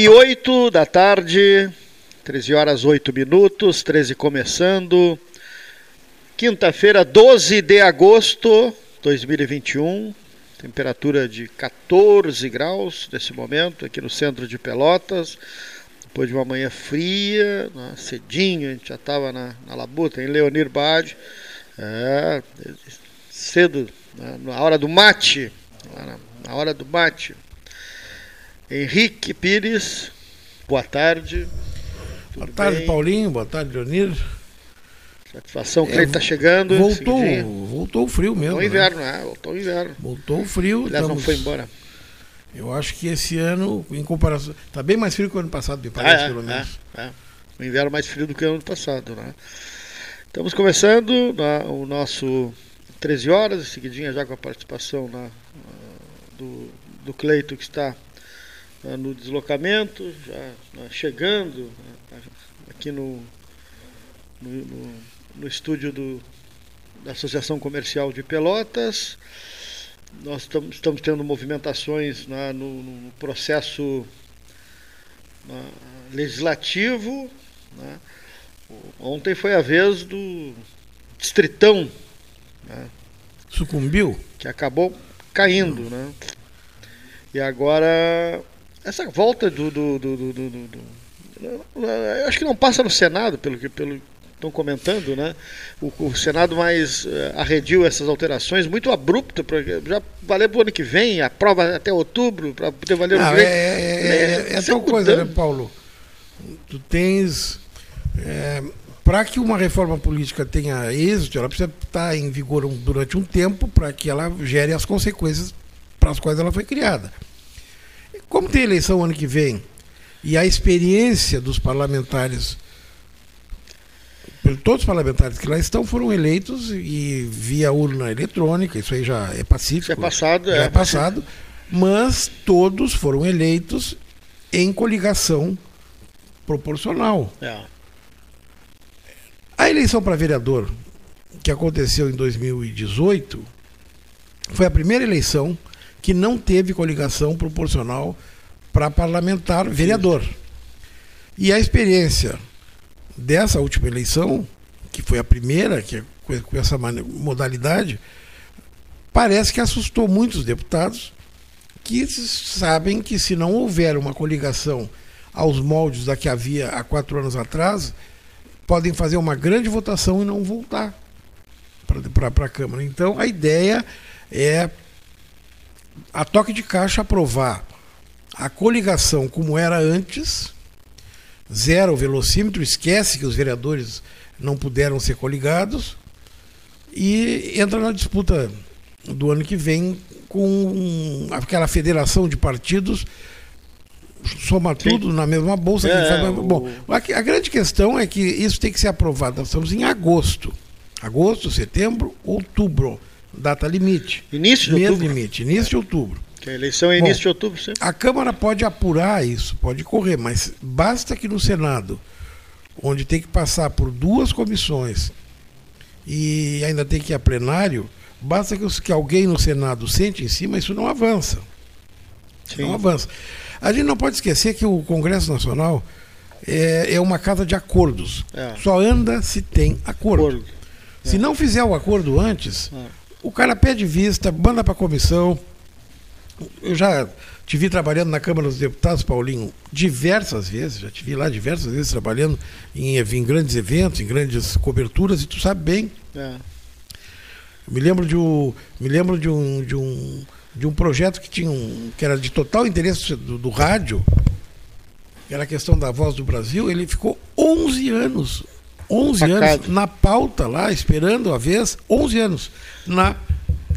E oito da tarde, 13 horas 8 minutos, 13 começando. Quinta-feira, 12 de agosto de 2021. Temperatura de 14 graus nesse momento, aqui no centro de Pelotas. Depois de uma manhã fria, né, cedinho, a gente já estava na, na labuta, em Leonir Bade. É, cedo, né, na hora do mate. Na, na hora do mate. Henrique Pires, boa tarde. Tudo boa tarde, bem? Paulinho. Boa tarde, Leonir. Satisfação, o Cleito está chegando. Voltou, voltou o frio mesmo. Voltou o inverno, né? né? Voltou o inverno. Voltou o frio. Aliás, estamos... não foi embora. Eu acho que esse ano, em comparação. Está bem mais frio que o ano passado, me parece, ah, é, pelo menos. É, é. O inverno mais frio do que o ano passado, né? Estamos começando na, o nosso 13 horas, em seguidinha já com a participação na, do, do Cleito que está na, no deslocamento, já na, chegando aqui no, no, no, no estúdio do, da Associação Comercial de Pelotas. Nós estamos, estamos tendo movimentações na, no, no, processo na, legislativo. Né? Ontem foi a vez do Distritão. Né? Sucumbiu? Que acabou caindo. Né? E agora, essa volta do, do, do, do, eu acho que não passa no Senado, pelo que, pelo, estão comentando, né? O, o Senado mais uh, arrediu essas alterações, muito abrupto, porque já valeu para o ano que vem, a prova até outubro, para poder valer Não, o vem. É, é, é, é, é tal coisa, né, Paulo? Tu tens. É, para que uma reforma política tenha êxito, ela precisa estar em vigor um, durante um tempo para que ela gere as consequências para as quais ela foi criada. Como tem eleição ano que vem e a experiência dos parlamentares todos os parlamentares que lá estão foram eleitos e via urna eletrônica, isso aí já é pacífico. Isso é passado, já é, é passado, mas todos foram eleitos em coligação proporcional. É. A eleição para vereador, que aconteceu em 2018, foi a primeira eleição que não teve coligação proporcional para parlamentar vereador. E a experiência dessa última eleição, que foi a primeira que com essa modalidade, parece que assustou muitos deputados que sabem que se não houver uma coligação aos moldes da que havia há quatro anos atrás, podem fazer uma grande votação e não voltar para a Câmara. Então, a ideia é, a toque de caixa, aprovar a coligação como era antes, zero o velocímetro, esquece que os vereadores não puderam ser coligados e entra na disputa do ano que vem com aquela federação de partidos soma Sim. tudo na mesma bolsa. É, faz... Bom, a, a, grande questão é que isso tem que ser aprovado. Nós estamos em agosto. Agosto, setembro, outubro. Data limite. Início de outubro. limite, início é. de outubro. Que a eleição é início Bom, de outubro, sim. A Câmara pode apurar isso, pode correr, mas basta que no Senado, onde tem que passar por duas comissões e ainda tem que ir a plenário, basta que, que alguém no Senado sente em cima, isso não avança. Sim. Não avança. A gente não pode esquecer que o Congresso Nacional é, é uma casa de acordos. É. Só anda se tem acordo. acordo. Se é. não fizer o acordo antes, é. O cara pede vista, manda para a comissão eu já te vi trabalhando na Câmara dos Deputados, Paulinho, diversas vezes, já te vi lá diversas vezes trabalhando em, em grandes eventos, em grandes coberturas, e tu sabe bem. É. Me lembro de um, me lembro de um, de um, de um projeto que tinha um, que era de total interesse do, do rádio, que era a questão da voz do Brasil, ele ficou 11 anos, 11 anos na pauta lá, esperando a vez, 11 anos na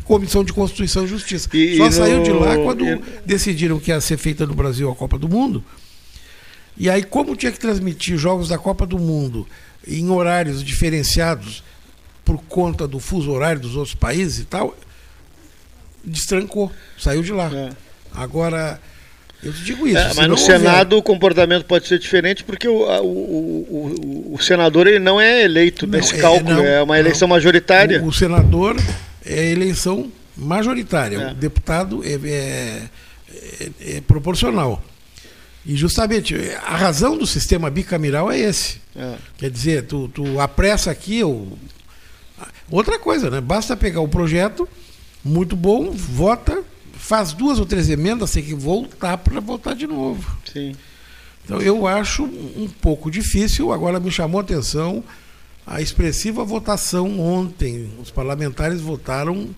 Comissão de Constituição e Justiça. E, Só e saiu no... de lá quando e... decidiram que ia ser feita no Brasil a Copa do Mundo. E aí, como tinha que transmitir jogos da Copa do Mundo em horários diferenciados por conta do fuso horário dos outros países e tal, destrancou, saiu de lá. É. Agora, eu te digo isso. É, mas no Senado o comportamento pode ser diferente porque o, o, o, o, senador ele não é eleito não, nesse é, cálculo, não, é uma eleição não. majoritária. O, senador é eleição majoritária. É. O deputado é, é, é, é proporcional. E justamente a razão do sistema bicameral é esse. É. Quer dizer, tu, tu apressa aqui. Ou... Outra coisa, né? Basta pegar o projeto, muito bom, vota, faz duas ou três emendas, tem que voltar para votar de novo. Sim. Então eu acho um pouco difícil. Agora me chamou a atenção a expressiva votação ontem. Os parlamentares votaram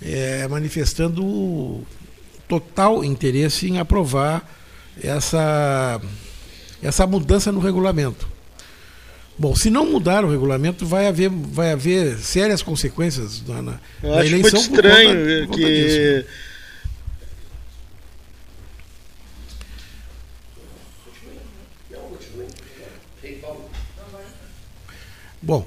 é, manifestando total interesse em aprovar essa, essa mudança no regulamento. Bom, se não mudar o regulamento, vai haver, vai haver sérias consequências na, na, Eu na acho eleição. Muito estranho conta, que. Bom,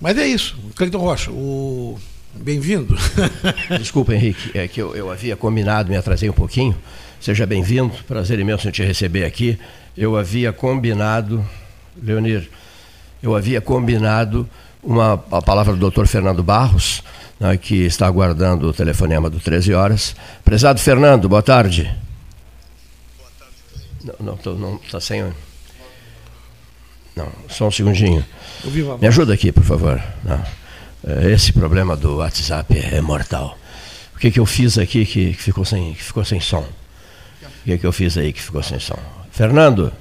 mas é isso. Cleiton Rocha, o bem-vindo. Desculpa, Henrique, é que eu, eu havia combinado, me atrasei um pouquinho. Seja bem-vindo, prazer imenso em te receber aqui. Eu havia combinado, Leonir, eu havia combinado uma, a palavra do Dr. Fernando Barros, né, que está aguardando o telefonema do 13 horas. Prezado Fernando, boa tarde. Boa tarde. Não, não, não está sem. Não, só um segundinho. Me ajuda aqui, por favor. Não. É, esse problema do WhatsApp é mortal. O que, que eu fiz aqui que, que ficou, sem, que ficou sem som? O que, que eu fiz aí que ficou sem som? Fernando?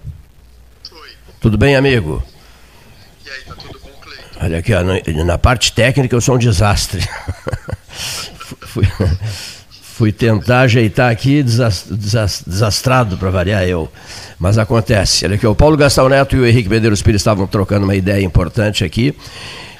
Oi. Tudo bem, amigo? E aí, tá tudo bom, Cleiton? Olha aqui, ó, na parte técnica eu sou um desastre. fui, fui tentar ajeitar aqui, desastrado para variar eu. Mas acontece. Olha aqui, o Paulo Gastão Neto e o Henrique Medeiros Pires estavam trocando uma ideia importante aqui.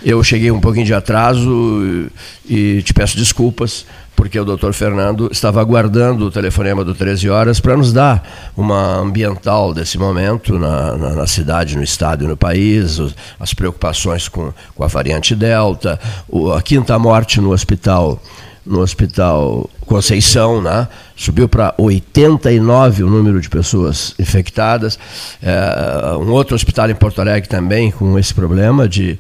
Eu cheguei um pouquinho de atraso e te peço desculpas porque o doutor Fernando estava aguardando o telefonema do 13 horas para nos dar uma ambiental desse momento na, na, na, cidade, no estado e no país, as preocupações com, com a variante Delta, a quinta morte no hospital no hospital Conceição, né? subiu para 89 o número de pessoas infectadas. É, um outro hospital em Porto Alegre também com esse problema de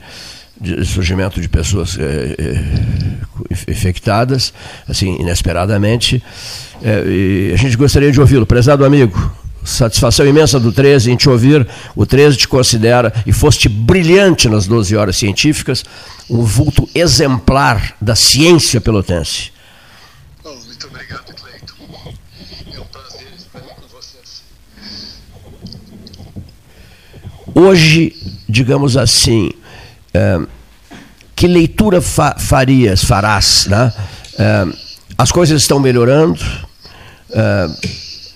de surgimento de pessoas é, é, infectadas, assim, inesperadamente. É, a gente gostaria de ouvi-lo, prezado amigo. Satisfação imensa do 13 em te ouvir. O 13 te considera, e foste brilhante nas 12 horas científicas, um vulto exemplar da ciência pelotense. Oh, muito obrigado, Cleiton. É um prazer estar com vocês. Hoje, digamos assim, é, que leitura fa farias, farás? Né? É, as coisas estão melhorando, é,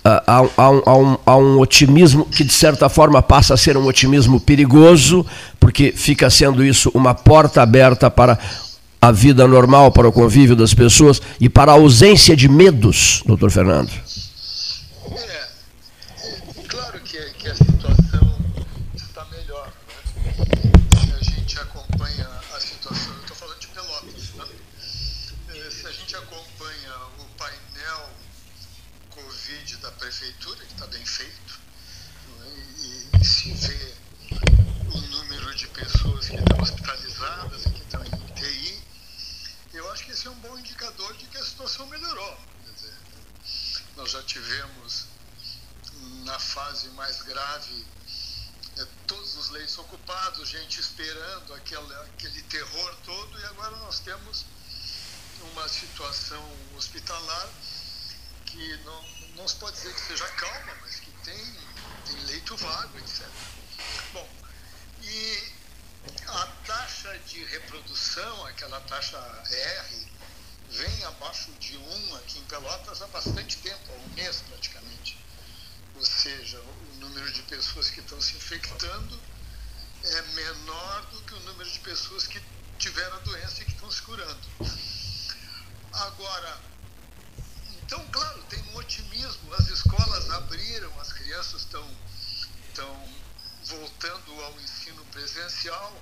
há, há, um, há, um, há um otimismo que, de certa forma, passa a ser um otimismo perigoso, porque fica sendo isso uma porta aberta para a vida normal, para o convívio das pessoas e para a ausência de medos, doutor Fernando. nós já tivemos na fase mais grave é, todos os leitos ocupados, gente esperando aquele, aquele terror todo, e agora nós temos uma situação hospitalar que não, não se pode dizer que seja calma, mas que tem, tem leito vago, etc. Bom, e a taxa de reprodução, aquela taxa R, vem abaixo de 1 aqui em Pelotas há bastante tempo, há um mês praticamente. Ou seja, o número de pessoas que estão se infectando é menor do que o número de pessoas que tiveram a doença e que estão se curando. Agora, então, claro, tem um otimismo, as escolas abriram, as crianças estão, estão voltando ao ensino presencial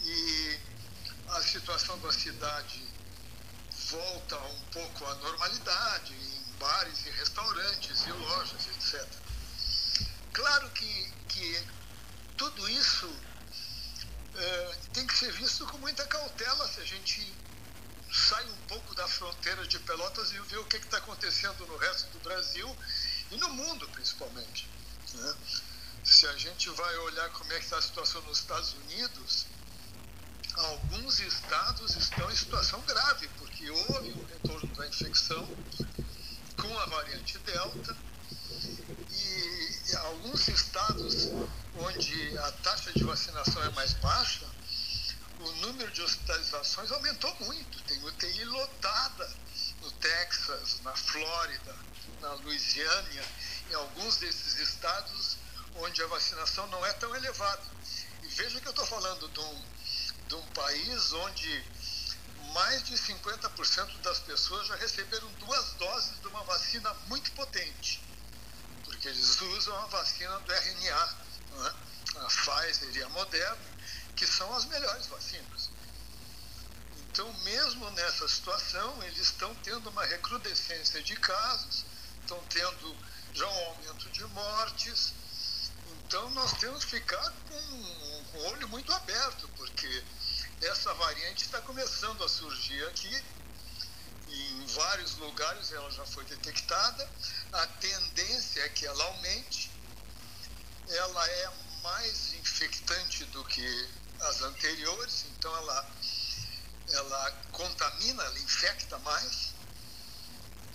e a situação da cidade volta um pouco à normalidade em bares e restaurantes e lojas, etc. Claro que, que tudo isso é, tem que ser visto com muita cautela se a gente sai um pouco da fronteira de Pelotas e vê o que está acontecendo no resto do Brasil e no mundo principalmente. Né? Se a gente vai olhar como é que está a situação nos Estados Unidos, alguns estados estão em situação grave, porque houve um retorno da infecção com a variante Delta e alguns estados onde a taxa de vacinação é mais baixa, o número de hospitalizações aumentou muito. Tem UTI lotada no Texas, na Flórida, na Louisiana, em alguns desses estados onde a vacinação não é tão elevada. E veja que eu estou falando de um, de um país onde mais de 50% das pessoas já receberam duas doses de uma vacina muito potente, porque eles usam a vacina do RNA, é? a Pfizer e a Moderna, que são as melhores vacinas. Então, mesmo nessa situação, eles estão tendo uma recrudescência de casos, estão tendo já um aumento de mortes. Então, nós temos que ficar com, com o olho muito aberto, porque essa variante está começando a surgir aqui. Em vários lugares ela já foi detectada. A tendência é que ela aumente. Ela é mais infectante do que as anteriores, então ela, ela contamina, ela infecta mais.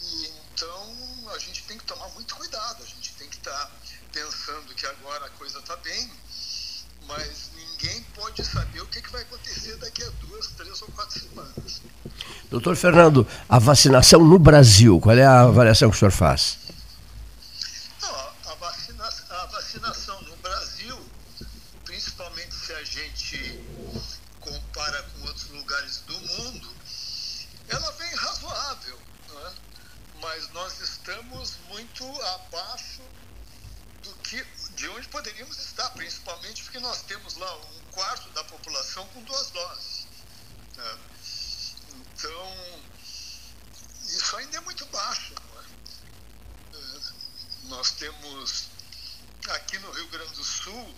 E então a gente tem que tomar muito cuidado, a gente tem que estar tá pensando que agora a coisa está bem, mas ninguém pode saber o que, que vai acontecer daqui a duas, três ou quatro semanas. Doutor Fernando, a vacinação no Brasil, qual é a avaliação que o senhor faz? Não, a, vacina, a vacinação no Brasil, principalmente se a gente compara com outros lugares do mundo, ela vem razoável, é? mas nós estamos muito abaixo do que de onde poderíamos estar, principalmente porque nós temos lá um quarto da população com duas doses. Né? Então, isso ainda é muito baixo. É? É, nós temos aqui no Rio Grande do Sul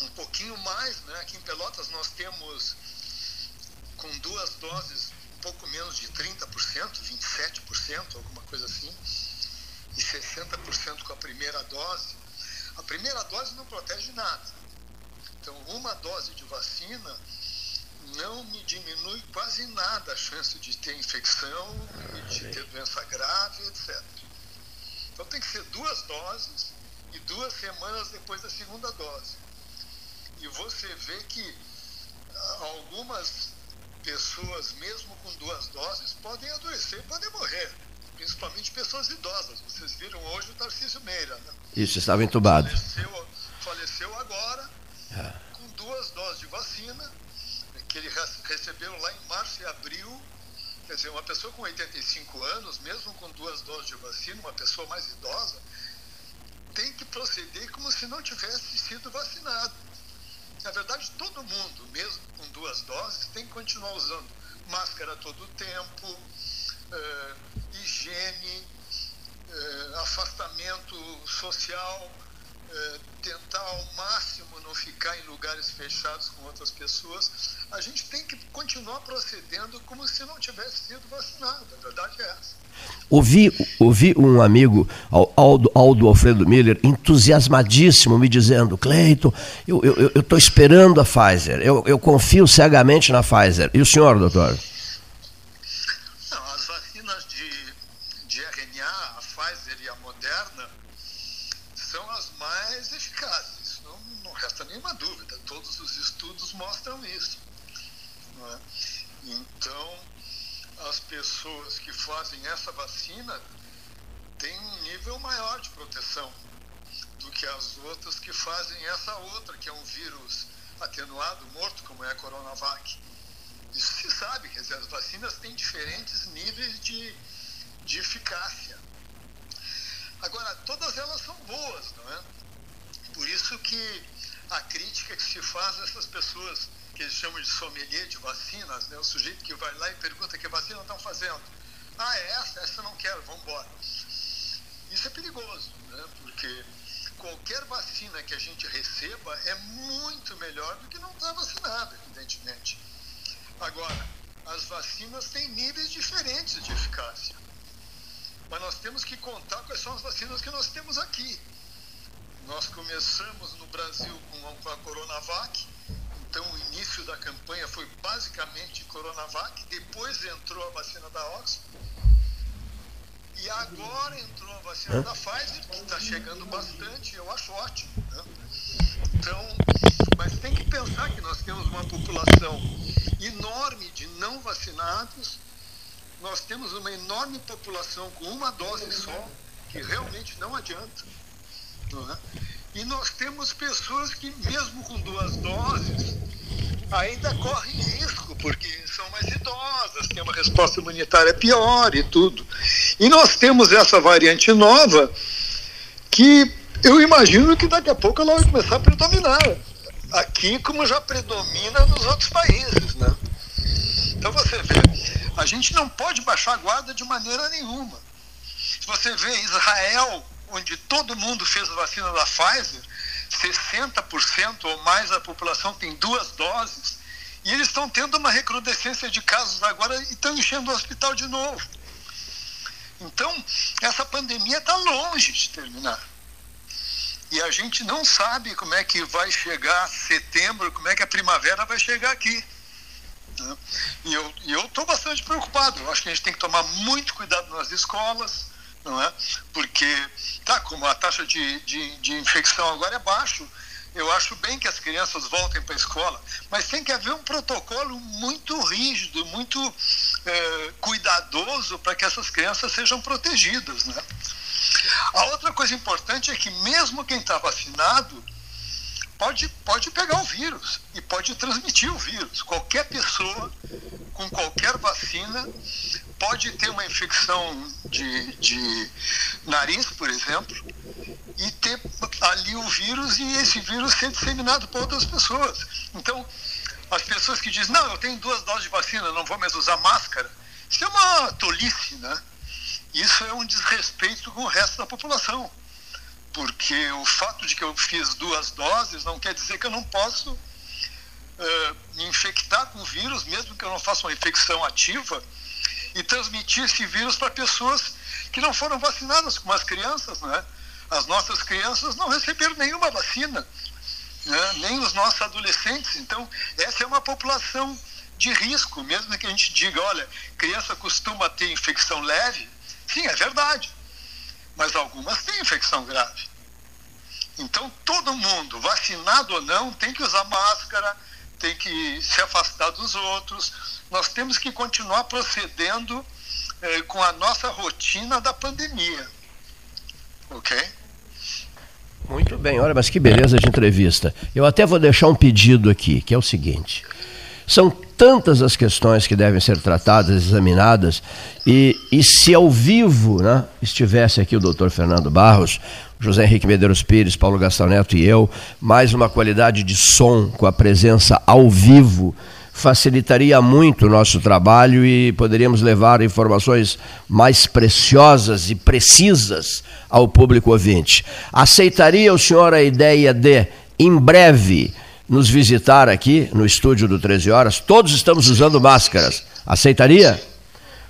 um pouquinho mais, né? aqui em Pelotas nós temos com duas doses um pouco menos de 30%, 27%, alguma coisa assim, e 60% com a primeira dose. A primeira dose não protege nada. Então, uma dose de vacina não me diminui quase nada a chance de ter infecção, de ter doença grave, etc. Então, tem que ser duas doses e duas semanas depois da segunda dose. E você vê que ah, algumas pessoas, mesmo com duas doses, podem adoecer, podem morrer principalmente pessoas idosas. Vocês viram hoje o Tarcísio Meira. Né? Isso, estava entubado. Faleceu, faleceu agora, é. com duas doses de vacina, que ele recebeu lá em março e abril. Quer dizer, uma pessoa com 85 anos, mesmo com duas doses de vacina, uma pessoa mais idosa, tem que proceder como se não tivesse sido vacinado. Na verdade, todo mundo, mesmo com duas doses, tem que continuar usando máscara todo o tempo, uh, higiene, uh, afastamento social, uh, tentar ao máximo não ficar em lugares fechados com outras pessoas. A gente tem que continuar procedendo como se não tivesse sido vacinado. A verdade é essa. Ouvi, ouvi um amigo, Aldo, Aldo Alfredo Miller, entusiasmadíssimo, me dizendo: Cleiton, eu estou esperando a Pfizer, eu, eu confio cegamente na Pfizer. E o senhor, doutor? mostram isso. É? Então, as pessoas que fazem essa vacina têm um nível maior de proteção do que as outras que fazem essa outra, que é um vírus atenuado, morto, como é a Coronavac. Isso se sabe, quer dizer, as vacinas têm diferentes níveis de, de eficácia. Agora, todas elas são boas, não é? Por isso que a crítica que se faz a essas pessoas que eles chamam de sommelier de vacinas, né? o sujeito que vai lá e pergunta que vacina estão fazendo. Ah, é essa? Essa eu não quero, vamos embora. Isso é perigoso, né? porque qualquer vacina que a gente receba é muito melhor do que não estar vacinado, evidentemente. Agora, as vacinas têm níveis diferentes de eficácia. mas nós temos que contar quais são as vacinas que nós temos aqui. Nós começamos no Brasil com a Coronavac, então o início da campanha foi basicamente Coronavac, depois entrou a vacina da Oxford, e agora entrou a vacina da Pfizer, que está chegando bastante, eu acho ótimo. Né? Então, mas tem que pensar que nós temos uma população enorme de não vacinados, nós temos uma enorme população com uma dose só, que realmente não adianta. Não é? E nós temos pessoas que, mesmo com duas doses, ainda correm risco, porque são mais idosas, têm uma resposta imunitária pior e tudo. E nós temos essa variante nova que eu imagino que daqui a pouco ela vai começar a predominar aqui como já predomina nos outros países, né? Então você vê, a gente não pode baixar a guarda de maneira nenhuma. Se você vê Israel, onde todo mundo fez a vacina da Pfizer, 60% ou mais da população tem duas doses, e eles estão tendo uma recrudescência de casos agora e estão enchendo o hospital de novo. Então, essa pandemia está longe de terminar. E a gente não sabe como é que vai chegar setembro, como é que a primavera vai chegar aqui. Né? E eu estou bastante preocupado. Eu acho que a gente tem que tomar muito cuidado nas escolas, não é? Porque, tá, como a taxa de, de, de infecção agora é baixo, eu acho bem que as crianças voltem para a escola, mas tem que haver um protocolo muito rígido, muito é, cuidadoso para que essas crianças sejam protegidas, né? A outra coisa importante é que mesmo quem está vacinado pode, pode pegar o vírus e pode transmitir o vírus. Qualquer pessoa com qualquer vacina pode ter uma infecção de, de nariz, por exemplo, e ter ali o vírus e esse vírus ser disseminado para outras pessoas. Então, as pessoas que dizem, não, eu tenho duas doses de vacina, não vou mais usar máscara, isso é uma tolice, né? Isso é um desrespeito com o resto da população. Porque o fato de que eu fiz duas doses não quer dizer que eu não posso uh, me infectar com o vírus, mesmo que eu não faça uma infecção ativa, e transmitir esse vírus para pessoas que não foram vacinadas, como as crianças. Né? As nossas crianças não receberam nenhuma vacina, né? nem os nossos adolescentes. Então, essa é uma população de risco, mesmo que a gente diga, olha, criança costuma ter infecção leve, Sim, é verdade. Mas algumas têm infecção grave. Então, todo mundo, vacinado ou não, tem que usar máscara, tem que se afastar dos outros. Nós temos que continuar procedendo eh, com a nossa rotina da pandemia. Ok? Muito bem, olha, mas que beleza de entrevista. Eu até vou deixar um pedido aqui, que é o seguinte: são tantas as questões que devem ser tratadas, examinadas, e, e se ao vivo né, estivesse aqui o doutor Fernando Barros, José Henrique Medeiros Pires, Paulo Gastão Neto e eu, mais uma qualidade de som com a presença ao vivo, facilitaria muito o nosso trabalho e poderíamos levar informações mais preciosas e precisas ao público ouvinte. Aceitaria o senhor a ideia de, em breve, nos visitar aqui no estúdio do 13 Horas. Todos estamos usando máscaras. Aceitaria?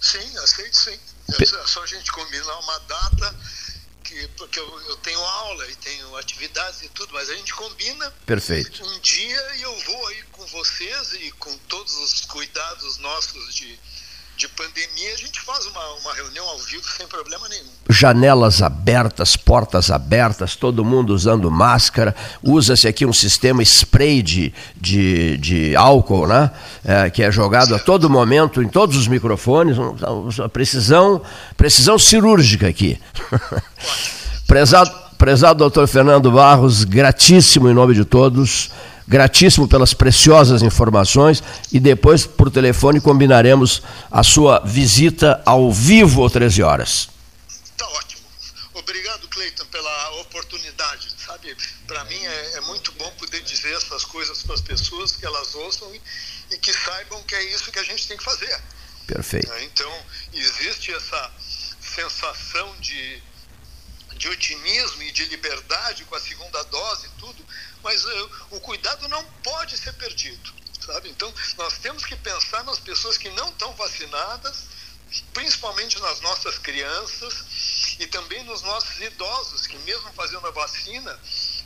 Sim, aceito sim. É só a gente combinar uma data, que, porque eu, eu, tenho aula e tenho atividades e tudo, mas a gente combina Perfeito. um dia e eu vou aí com vocês e com todos os cuidados nossos de de pandemia, a gente faz uma, uma reunião ao vivo sem problema nenhum. Janelas abertas, portas abertas, todo mundo usando máscara. Usa-se aqui um sistema spray de, de, de álcool, né? É, que é jogado certo. a todo momento em todos os microfones. Precisão, precisão cirúrgica aqui. prezado, prezado doutor Fernando Barros, gratíssimo em nome de todos gratíssimo pelas preciosas informações e depois por telefone combinaremos a sua visita ao vivo às 13 horas. Tá ótimo. Obrigado, Cleiton, pela oportunidade. Sabe, para mim é, é, muito bom poder dizer essas coisas para as pessoas, que elas ouçam e, e, que saibam que é isso que a gente tem que fazer. Perfeito. É, então, existe essa sensação de, de otimismo e de liberdade com a segunda dose e tudo, mas uh, o cuidado não pode ser perdido, sabe? Então, nós temos que pensar nas pessoas que não estão vacinadas, principalmente nas nossas crianças e também nos nossos idosos, que mesmo fazendo a vacina,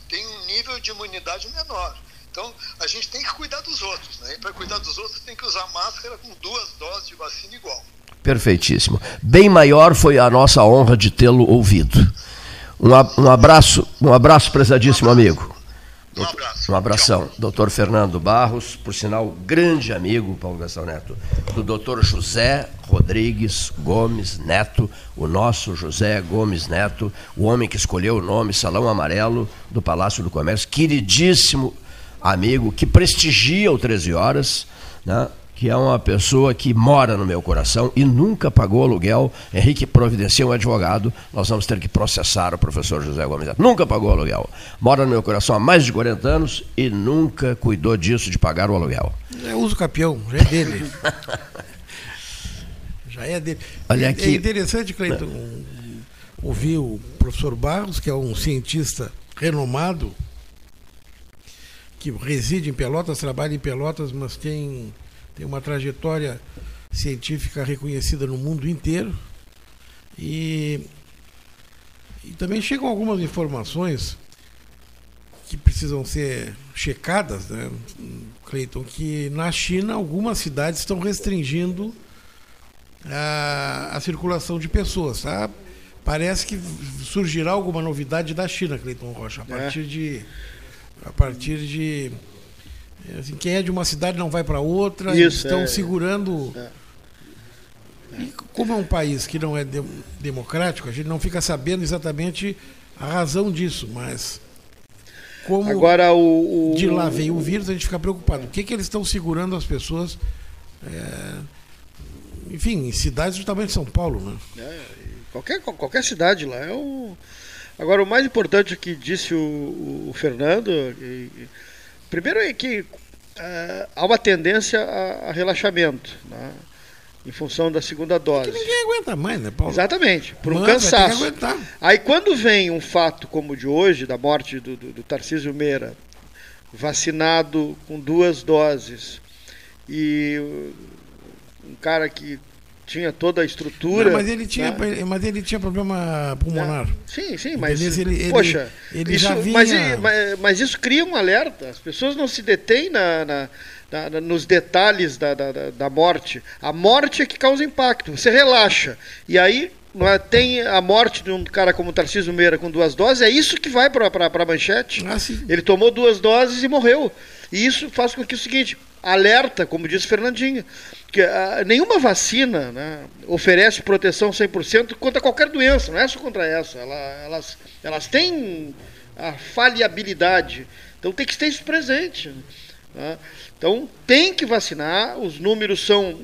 tem um nível de imunidade menor. Então, a gente tem que cuidar dos outros, né? E para cuidar dos outros, tem que usar máscara com duas doses de vacina igual. Perfeitíssimo. Bem maior foi a nossa honra de tê-lo ouvido. Um, abraço, um abraço, prezadíssimo amigo. Um abraço. Um abração. Doutor Fernando Barros, por sinal, grande amigo, Paulo Gastão Neto, do doutor José Rodrigues Gomes Neto, o nosso José Gomes Neto, o homem que escolheu o nome Salão Amarelo do Palácio do Comércio, queridíssimo amigo, que prestigia o 13 Horas, né? Que é uma pessoa que mora no meu coração e nunca pagou aluguel. Henrique providencia um advogado, nós vamos ter que processar o professor José Gomes. Nunca pagou aluguel. Mora no meu coração há mais de 40 anos e nunca cuidou disso de pagar o aluguel. É uso capião, já é dele. já é dele. Olha aqui. É interessante, Cleiton, ouvir o professor Barros, que é um cientista renomado, que reside em Pelotas, trabalha em Pelotas, mas tem tem uma trajetória científica reconhecida no mundo inteiro. E, e também chegam algumas informações que precisam ser checadas, né, Cleiton, que na China algumas cidades estão restringindo a, a circulação de pessoas. Tá? Parece que surgirá alguma novidade da China, Cleiton Rocha, a é. partir de. A partir de é, assim, quem é de uma cidade não vai para outra, Isso, estão é, segurando. É. E como é um país que não é de, democrático, a gente não fica sabendo exatamente a razão disso, mas como Agora, o, o, de lá veio o vírus, a gente fica preocupado. O que, que eles estão segurando as pessoas? É, enfim, em cidades do tamanho de São Paulo, né? É, qualquer, qualquer cidade lá. É um... Agora, o mais importante que disse o, o Fernando, e, Primeiro é que uh, há uma tendência a, a relaxamento, né? em função da segunda dose. É que ninguém aguenta mais, né, Paulo? Exatamente, por um cansaço. Aí quando vem um fato como o de hoje, da morte do, do, do Tarcísio Meira, vacinado com duas doses, e um cara que tinha toda a estrutura. Não, mas ele tinha, né? mas ele tinha problema pulmonar. Sim, sim, mas ele, poxa, ele isso, vinha... mas, mas, mas, isso cria um alerta. As pessoas não se detêm na, na, na nos detalhes da, da, da, morte. A morte é que causa impacto. Você relaxa e aí é, tem a morte de um cara como Tarcísio Meira com duas doses. É isso que vai para a manchete. Ah, ele tomou duas doses e morreu. E isso faz com que o seguinte alerta, como disse Fernandinho que uh, nenhuma vacina né, oferece proteção 100% contra qualquer doença, não é só contra essa. Ela, elas, elas têm a faliabilidade. Então tem que ter isso presente. Né? Então tem que vacinar, os números são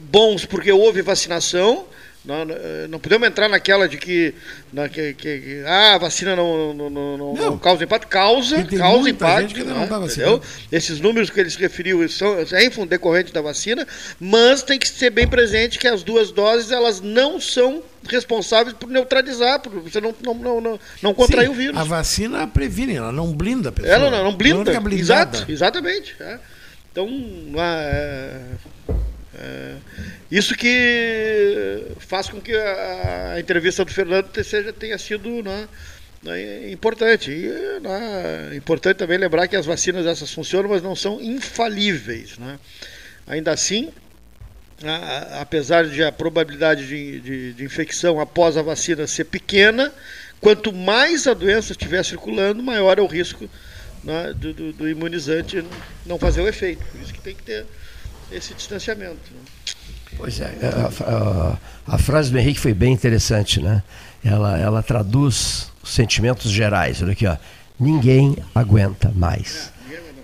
bons porque houve vacinação, não, eh, não podemos entrar naquela de que, na, que, que ah, a vacina não, não, não, não, causa impacto. Causa, causa impacto. Gente não, entendeu? Esses números que ele se referiu são é em decorrente da vacina, mas tem que ser bem presente que as duas doses elas não são responsáveis por neutralizar, por você não, não, não, não, não contrair Sim, o vírus. A vacina previne, ela não blinda a pessoa. Ela não, não blinda. Não Exato, exatamente. É. Então, é, é, isso que faz com que a, entrevista do Fernando seja, tenha sido né, né, importante. E né, importante também lembrar que as vacinas essas funcionam, mas não são infalíveis. Né? Ainda assim, apesar de a probabilidade de, de, de infecção após a vacina ser pequena, quanto mais a doença estiver circulando, maior é o risco né, do, do, do, imunizante não fazer o efeito. Por isso que tem que ter esse distanciamento. Pois é, a, a, a, frase do Henrique foi bem interessante, né? Ela, ela traduz os sentimentos gerais. Olha aqui, ó. Ninguém aguenta mais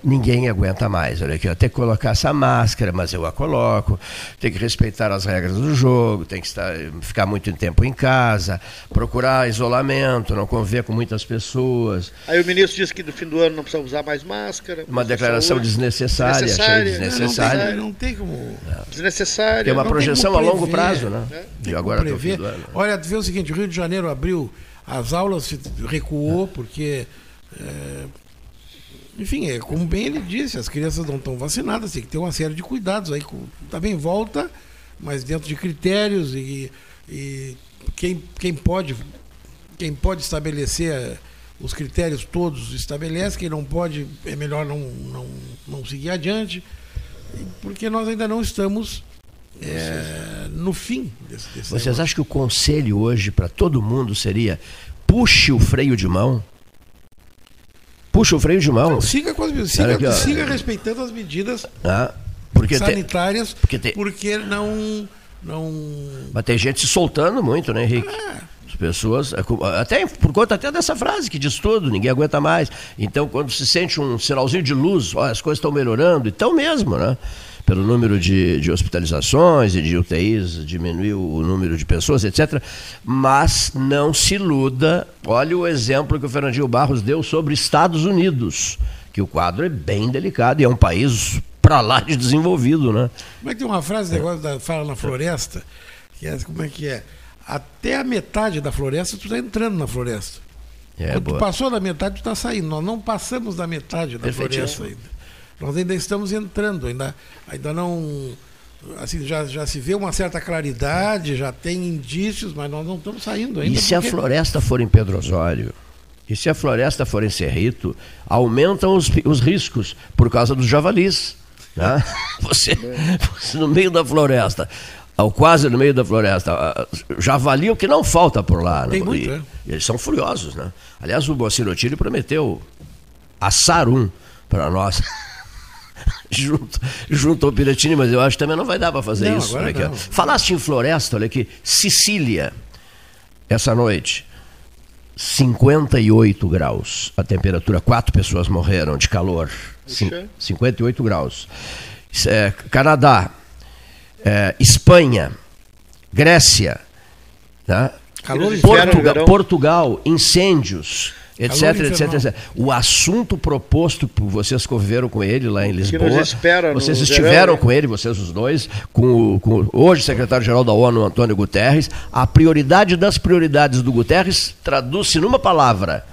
ninguém aguenta mais. Olha aqui, eu tenho que colocar essa máscara, mas eu a coloco. Tem que respeitar as regras do jogo, tem que estar, ficar muito tempo em casa, procurar isolamento, não conviver com muitas pessoas. Aí o ministro disse que no fim do ano não precisa usar mais máscara. Uma declaração desnecessária, desnecessária, achei desnecessária. Não, não, tem como. Desnecessária. Tem uma projeção tem a longo prazo, né? É. De agora até o fim do ano. Olha, tu vê o seguinte, o Rio de Janeiro abriu as aulas, recuou, porque. É, enfim, é como bem ele disse, as crianças não estão vacinadas, tem que ter uma série de cuidados. Aí também volta mas dentro de critérios e, e quem, quem pode quem pode estabelecer os critérios todos estabelece, quem não pode é melhor não, não, não seguir adiante, porque nós ainda não estamos é, no fim desse, desse Vocês negócio. acham que o conselho hoje para todo mundo seria puxe o freio de mão? Puxa o freio de mão. Não, siga, com as, siga, aqui, siga respeitando as medidas ah, porque sanitárias, porque, porque não, não. Mas tem gente se soltando muito, né, Henrique? Ah. As pessoas, é até por conta até dessa frase que diz tudo, ninguém aguenta mais. Então, quando se sente um sinalzinho de luz, ó, as coisas estão melhorando, então mesmo, né? pelo número de, de hospitalizações e de UTIs, diminuiu o número de pessoas, etc. Mas não se iluda. Olha o exemplo que o Fernandinho Barros deu sobre Estados Unidos, que o quadro é bem delicado e é um país para lá de desenvolvido, né? Como é que tem uma frase, negócio da fala na floresta, que é como é que é? Até a metade da floresta, tu está entrando na floresta. É, Quando tu passou da metade, tu está saindo. Nós não passamos da metade da floresta ainda. Nós ainda estamos entrando, ainda, ainda não. Assim, já, já se vê uma certa claridade, já tem indícios, mas nós não estamos saindo ainda. E se porque... a floresta for em Pedro Osório? E se a floresta for em Cerrito, aumentam os, os riscos por causa dos javalis. Né? Você, você, no meio da floresta, ou quase no meio da floresta, javali é o que não falta por lá. Tem muito, é. Eles são furiosos, né? Aliás, o Bocirotiri prometeu assar um para nós. junto, junto ao Piratini, mas eu acho que também não vai dar para fazer não, isso. Né, não. Falaste em floresta, olha aqui, Sicília, essa noite, 58 graus a temperatura, quatro pessoas morreram de calor, Cin 58 graus. É, Canadá, é, Espanha, Grécia, né? Portugal, Portugal, incêndios, etc, etc, etc, O assunto proposto por vocês conviveram com ele lá em Lisboa. vocês estiveram verão, com ele, vocês os dois, com, o, com hoje secretário-geral da ONU, Antônio Guterres. A prioridade das prioridades do Guterres traduz-se numa palavra: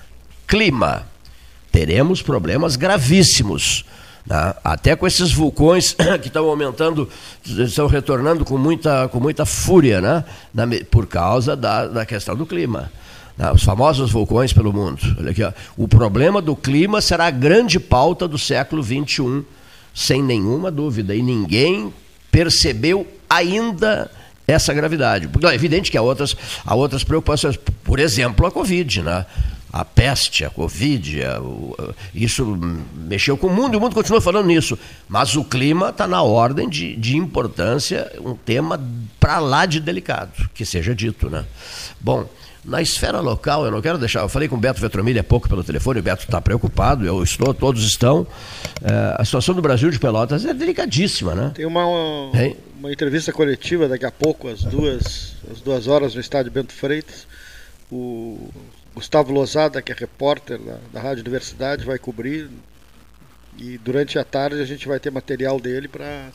clima. Teremos problemas gravíssimos. Né? Até com esses vulcões que estão aumentando, estão retornando com muita, com muita fúria, né? Na, por causa da, da questão do clima. Né, os famosos vulcões pelo mundo. Olha aqui, ó. O problema do clima será a grande pauta do século XXI, sem nenhuma dúvida. E ninguém percebeu ainda essa gravidade. É evidente que há outras, há outras preocupações. Por exemplo, a Covid, né? A peste, a Covid, a, isso mexeu com o mundo e o mundo continua falando nisso. Mas o clima está na ordem de, de importância, um tema para lá de delicado, que seja dito. Né? Bom, na esfera local, eu não quero deixar. Eu falei com o Beto Vetromilha há pouco pelo telefone, o Beto está preocupado, eu estou, todos estão. É, a situação do Brasil de Pelotas é delicadíssima, né? Tem uma, uma, uma, entrevista coletiva daqui a pouco, às duas, às duas horas, no estádio Bento Freitas. O Gustavo Lozada, que é repórter da, da Rádio Universidade, vai cobrir. E durante a tarde a gente vai ter material dele para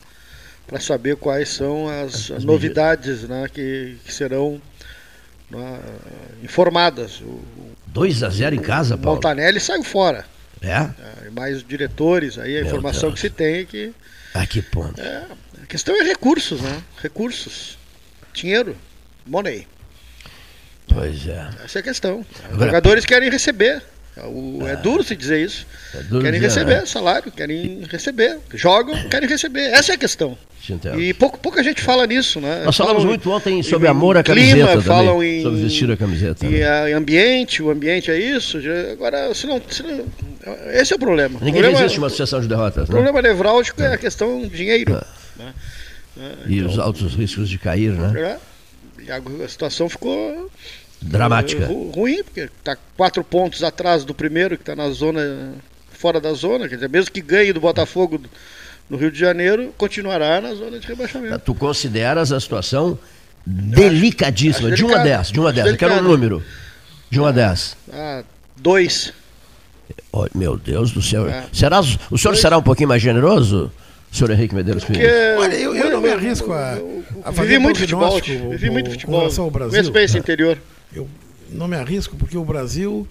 para saber quais são as, as novidades né, que, que serão né, informadas. O, 2 a 0 em casa, Paulo. Montanelli saiu fora. É? é mais diretores, aí a Meu informação Deus. que se tem é que. A que ponto? É, a questão é recursos, né? Recursos. Dinheiro. Money. Pois é. Essa é a questão. Os jogadores querem receber. O, é, é duro se dizer isso. É querem dizer, receber né? salário, querem receber. Jogam, querem receber. Essa é a questão. E pouco, pouca gente fala nisso, né? Nós falamos falam muito ontem sobre em, amor à camiseta clima, falam em, sobre vestir a camiseta. E né? ambiente, o ambiente é isso. Agora, se não, se não esse é o problema. Ninguém problema, resiste uma sucessão de derrotas. O né? problema nevrálgico é. é a questão dinheiro. É. Né? E então, os altos riscos de cair, né? É. E a situação ficou Dramática. ruim, porque está quatro pontos atrás do primeiro, que está na zona, fora da zona. Quer dizer, mesmo que ganhe do Botafogo no Rio de Janeiro, continuará na zona de rebaixamento. Tu consideras a situação delicadíssima, acho, acho de 1 a 10, de 1 a 10, eu quero um número. De 1 a 10. Ah, 2. Oh, meu Deus do céu. É. Será, o senhor dois. será um pouquinho mais generoso? Senhor Henrique Medeiros Filho. Olha, eu, eu não me arrisco a, a fazer vivi muito futebol, vivi muito futebol. Com relação ao Brasil. Conheço bem esse é. interior. Eu não me arrisco porque o Brasil,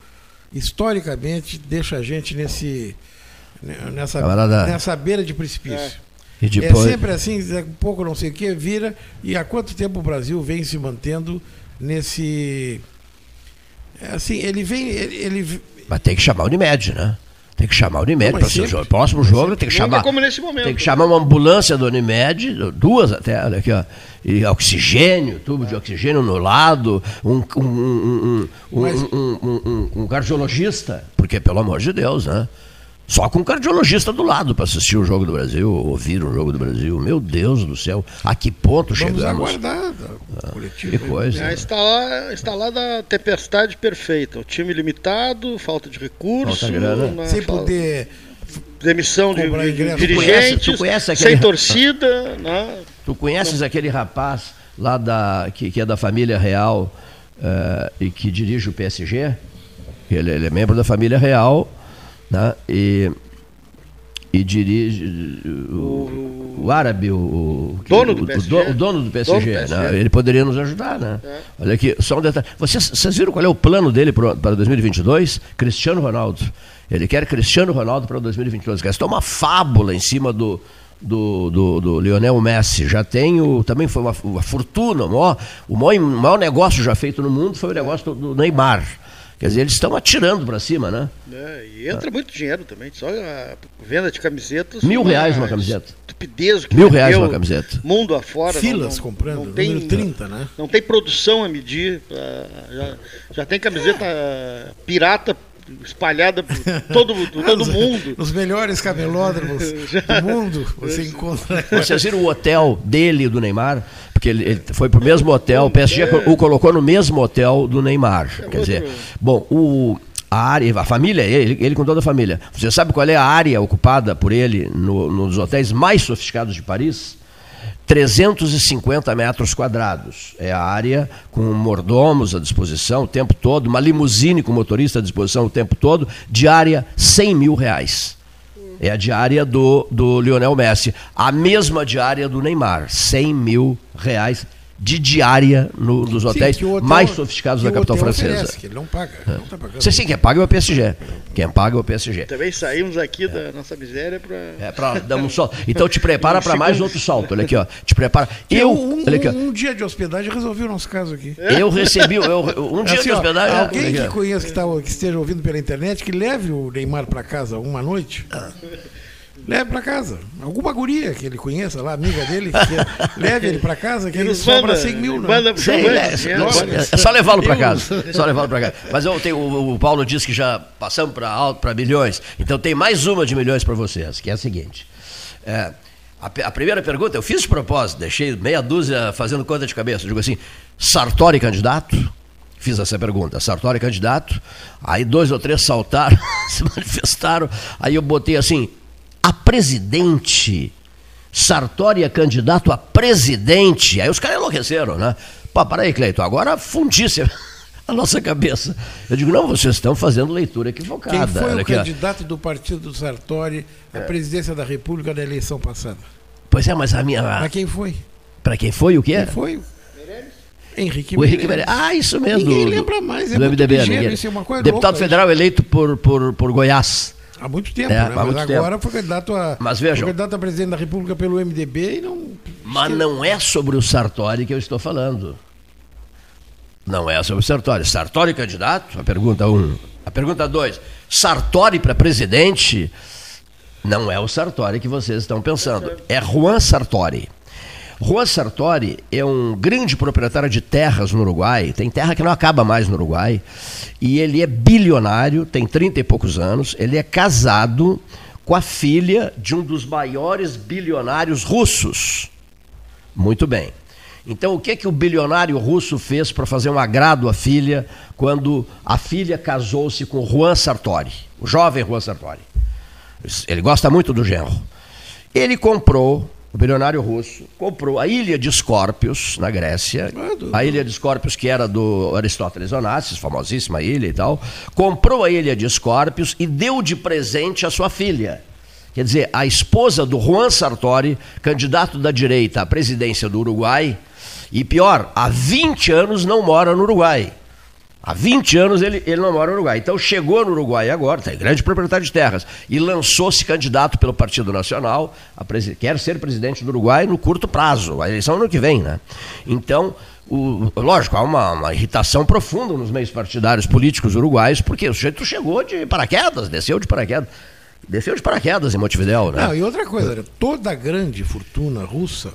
historicamente, deixa a gente nesse, nessa, nessa beira de precipício. É. E depois... É sempre assim, um pouco não sei o que, vira. E há quanto tempo o Brasil vem se mantendo nesse. É assim, ele vem. Ele, ele... Mas tem que chamar o Unimed, né? Tem que chamar o Unimed para ser jogo. Próximo jogo tem que chamar. Como nesse momento, tem que chamar uma ambulância do Unimed, duas até, olha aqui, ó. E oxigênio, tubo de oxigênio no lado, um, um, um, um, cardiologista, porque pelo amor de Deus, né? Só com um cardiologista do lado para assistir o Jogo do Brasil, ouvir o Jogo do Brasil. Meu Deus do céu, a que ponto Vamos chegamos? aguardar ah, Que coisa. É, está, lá, está lá da tempestade perfeita. O time limitado, falta de recursos. Falta grana. Sem poder... Demissão de, de, de dirigentes, tu conhece, aquele... sem torcida. Né? Tu conheces aquele rapaz lá da, que, que é da família real uh, e que dirige o PSG? Ele, ele é membro da família real né? e, e dirige o, o árabe, o, dono do PSG. O, o dono do PSG, dono do PSG. Né? ele poderia nos ajudar. Né? É. Olha aqui, só um detalhe. Vocês, vocês viram qual é o plano dele para 2022? Cristiano Ronaldo. Ele quer Cristiano Ronaldo para 2022. Quer uma fábula em cima do, do, do, do, Lionel Messi. Já tem o, também foi uma, uma fortuna, o maior, o, maior, o maior negócio já feito no mundo foi o negócio do, do Neymar. Quer dizer, eles estão atirando para cima, né? É, e entra ah. muito dinheiro também, só a venda de camisetas. Mil reais uma camiseta. Estupidez que Mil reais uma camiseta. Mundo afora. Filas não, comprando, não tem, 30, né? Não tem produção a medir. Já, já tem camiseta pirata espalhada por todo, todo mundo. Os melhores camelódromos do mundo você encontra. Vocês viram o hotel dele, do Neymar? Porque ele, ele foi para o mesmo hotel, o PSG o colocou no mesmo hotel do Neymar. Quer dizer, bom, o, a área, a família, ele, ele com toda a família. Você sabe qual é a área ocupada por ele no, nos hotéis mais sofisticados de Paris? 350 metros quadrados. É a área com mordomos à disposição o tempo todo, uma limusine com motorista à disposição o tempo todo, diária 100 mil reais. É a diária do, do Lionel Messi. A mesma diária do Neymar, 100 mil reais de diária no, nos hotéis sim, hotel, mais sofisticados da capital francesa. Oferece, que ele não paga. É. Não tá pagando. Sim, sim, quem paga é o PSG. Quem paga é o PSG. Também saímos aqui é. da nossa miséria para. É, para dar um salto. Então te prepara para mais outro salto. Olha aqui, ó. Te prepara. Eu. Um, olha aqui, ó. um dia de hospedagem resolvi o nosso caso aqui. Eu recebi. Eu, um dia assim, de hospedagem. Ó, alguém que conheça, que, tá, que esteja ouvindo pela internet, que leve o Neymar para casa uma noite. Ah leve para casa. Alguma guria que ele conheça lá, amiga dele, que leve ele para casa, que ele, ele sobra 100 mil. Né? Manda, Sim, é, é, só levá-lo para casa. Só levá-lo para casa. Mas eu tenho, o, o, Paulo disse que já passamos para alto, para milhões. Então tem mais uma de milhões para vocês, que é a seguinte. É, a, a, primeira pergunta, eu fiz de propósito, deixei meia dúzia fazendo conta de cabeça. Eu digo assim, Sartori candidato? Fiz essa pergunta, Sartori candidato? Aí dois ou três saltaram, se manifestaram. Aí eu botei assim, a presidente. Sartori é candidato a presidente. Aí os caras enlouqueceram, né? Pô, para aí, Cleiton, agora fundisse a nossa cabeça. Eu digo, não, vocês estão fazendo leitura equivocada. Quem foi o candidato do partido do Sartori à é. presidência da República na eleição passada? Pois é, mas a minha. Para quem foi? Para quem foi o quê? Quem foi? Henrique o Henrique Meirelles. Ah, isso mesmo. Ninguém lembra mais. É do MDB. Isso é uma coisa Deputado louca, federal eleito por, por, por Goiás. Há muito tempo, é, né? Mas muito agora tempo. foi candidato a Mas vejam, foi candidato a presidente da República pelo MDB e não. Mas não é sobre o Sartori que eu estou falando. Não é sobre o Sartori. Sartori candidato? A pergunta 1. Um. A pergunta 2. Sartori para presidente? Não é o Sartori que vocês estão pensando. É Juan Sartori. Juan Sartori é um grande proprietário de terras no Uruguai, tem terra que não acaba mais no Uruguai, e ele é bilionário, tem 30 e poucos anos, ele é casado com a filha de um dos maiores bilionários russos. Muito bem. Então, o que que o bilionário russo fez para fazer um agrado à filha quando a filha casou-se com Juan Sartori, o jovem Juan Sartori? Ele gosta muito do genro. Ele comprou o bilionário russo, comprou a ilha de Escórpios, na Grécia, a ilha de Escórpios que era do Aristóteles Onassis, famosíssima ilha e tal, comprou a ilha de Escórpios e deu de presente à sua filha. Quer dizer, a esposa do Juan Sartori, candidato da direita à presidência do Uruguai, e pior, há 20 anos não mora no Uruguai. Há 20 anos ele, ele não mora no Uruguai. Então chegou no Uruguai agora, tem grande proprietário de terras, e lançou-se candidato pelo Partido Nacional, a quer ser presidente do Uruguai no curto prazo, a eleição ano que vem, né? Então, o, lógico, há uma, uma, irritação profunda nos meios partidários políticos uruguaios, porque o sujeito chegou de paraquedas, desceu de paraquedas. Desceu de paraquedas em Montevidéu, né? Não, e outra coisa, toda grande fortuna russa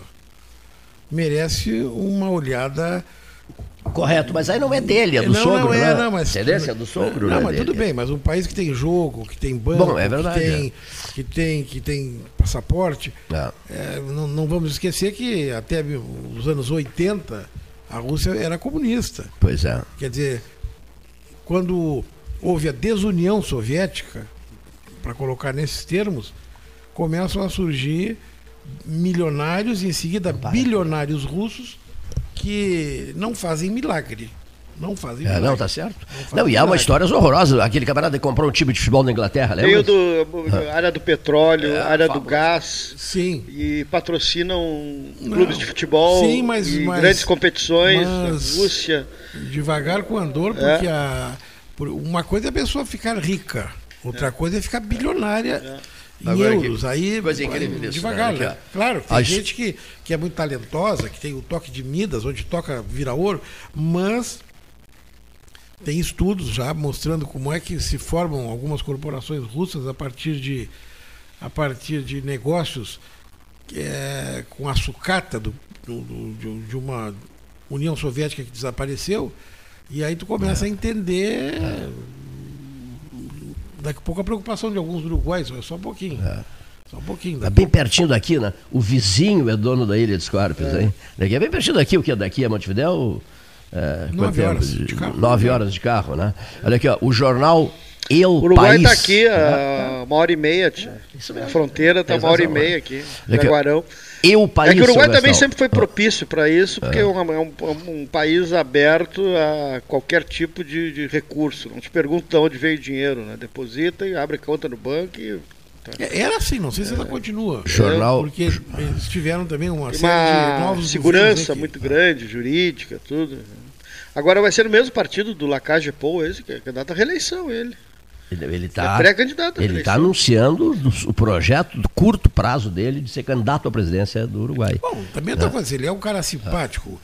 merece uma olhada Correto, mas aí não é dele, é do não, sogro, não é, né? não, mas Entendeu? É do sogro, Não, né, mas tudo bem, mas um país que tem jogo, que tem banco, Bom, é verdade, que, tem, que, tem, que tem passaporte, É. é, não, não vamos esquecer que até os anos 80 a Rússia era comunista. Pois é. Quer dizer, quando houve a desunião soviética, para colocar nesses termos, começam a surgir milionários e em seguida bilionários russos que não fazem milagre. Não fazem É, milagre. não, tá certo. faz Não, e há uma história horrorosa. Aquele camarada que comprou um time de futebol na Inglaterra, Veio lembra? do área do petróleo, É, área do gás Sim. e patrocinam Não. clubes de futebol Sim, mas- e mas- grandes competições mas- na Rússia. Devagar com andor, É. porque a, por- uma coisa é a pessoa ficar rica, outra coisa é ficar bilionária em Agora que- euros. Aí coisa incrível isso, devagar, né? né? Ó. Claro, tem A gente que, que é muito talentosa, que tem o toque de Midas, onde toca vira ouro, mas tem estudos já mostrando como é que se formam algumas corporações russas a partir de a partir de negócios é, com a sucata do, do- do- de- de uma União Soviética que desapareceu, e aí tu começa a entender daqui a pouco a preocupação de alguns uruguaios, é só um pouquinho. Só um pouquinho. Tá bem pertinho daqui, né? O vizinho é dono da ilha de Scorpions, hein? Daqui é bem pertinho daqui, o que é daqui a Montevidéu? É, Nove tempo? horas de carro. Nove horas de carro, né? Olha aqui, ó, o jornal El O Uruguai País. está aqui né? a uma hora e meia. tia. Isso mesmo. A fronteira está uma hora e meia né? aqui. Jaguarão. El País. É que o Uruguai também sempre foi propício para isso, porque é, um, é um- um país aberto a qualquer tipo de, de recurso. Não te pergunta de onde veio o dinheiro, né? Deposita e abre conta no banco e É, Era assim, não sei se ela continua. Jornal- Porque eles tiveram também uma série de uma novos segurança muito grande, jurídica, tudo. Agora vai ser no mesmo partido do Lacage Pou, esse que é candidato à reeleição, ele. Ele, ele é tá, pré-candidato à ele está anunciando do- o projeto do curto prazo dele de ser candidato à presidência do Uruguai. Bom, também outra coisa, ele é um cara simpático,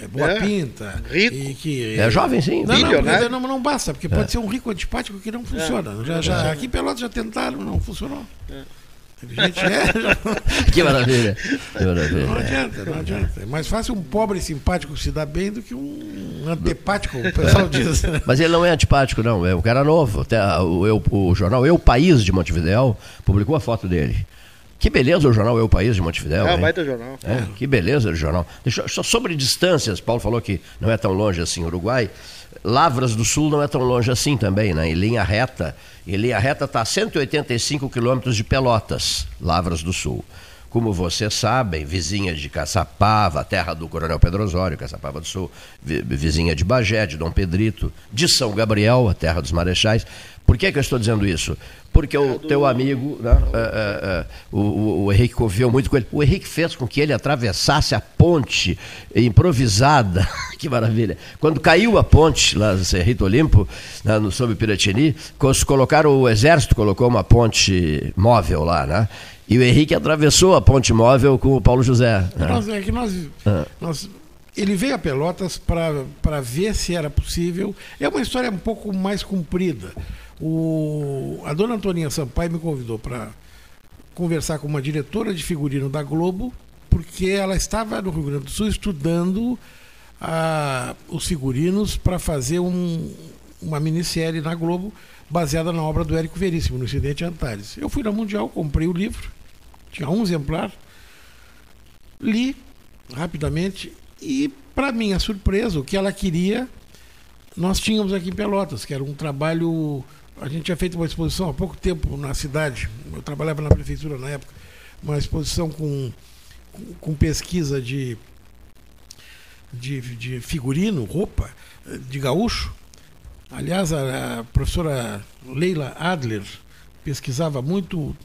é boa É, pinta. rico. E que, É jovem, sim. Não, não, não, não basta, porque É. pode ser um rico antipático que não funciona. Já, já, aqui em Pelotas já tentaram, não funcionou. Teve Gente, é, já- Que maravilha. Que maravilha. não adianta, não adianta. É mais fácil um pobre simpático se dar bem do que um antepático, o pessoal diz. Mas ele não é antipático, não. É um cara novo. Até o, Eu- o jornal Eu País de Montevidéu publicou a foto dele. Que beleza o jornal Eu País de Montevidéu. É, hein? baita jornal. É, que beleza o jornal. Deixa, só sobre distâncias, Paulo falou que não é tão longe assim o Uruguai. Lavras do Sul não é tão longe assim também, né? Em linha reta. Em linha reta está a 185 quilômetros de Pelotas, Lavras do Sul. Como vocês sabem, vizinha de Caçapava, terra do Coronel Pedro Osório, Caçapava do Sul, vi- vizinha de Bagé, de Dom Pedrito, de São Gabriel, a terra dos Marechais. Por que, que eu estou dizendo isso? Porque o teu amigo, né, é, é, é, o, o- o Henrique conviveu muito com ele. O Henrique fez com que ele atravessasse a ponte improvisada. que maravilha. Quando caiu a ponte lá no Cerrito Olimpo, né, no, sob Piratini, colocaram, o exército colocou uma ponte móvel lá, né? E o Henrique atravessou a ponte móvel com o Paulo José. né? Nós, é que nós, Ah. nós- ele veio a Pelotas para ver se era possível. É uma história um pouco mais comprida. O, a dona Antoninha Sampaio me convidou para conversar com uma diretora de figurino da Globo, porque ela estava no Rio Grande do Sul estudando ah, os figurinos para fazer um- uma minissérie na Globo baseada na obra do Érico Veríssimo, no Incidente Antares. Eu fui na Mundial, comprei o livro, tinha um exemplar, li rapidamente e, para minha surpresa, o que ela queria, nós tínhamos aqui em Pelotas, que era um trabalho. A gente tinha feito uma exposição há pouco tempo na cidade, eu trabalhava na prefeitura na época, uma exposição com, com- pesquisa de, de, de figurino, roupa, de gaúcho. Aliás, a, professora Leila Adler pesquisava muito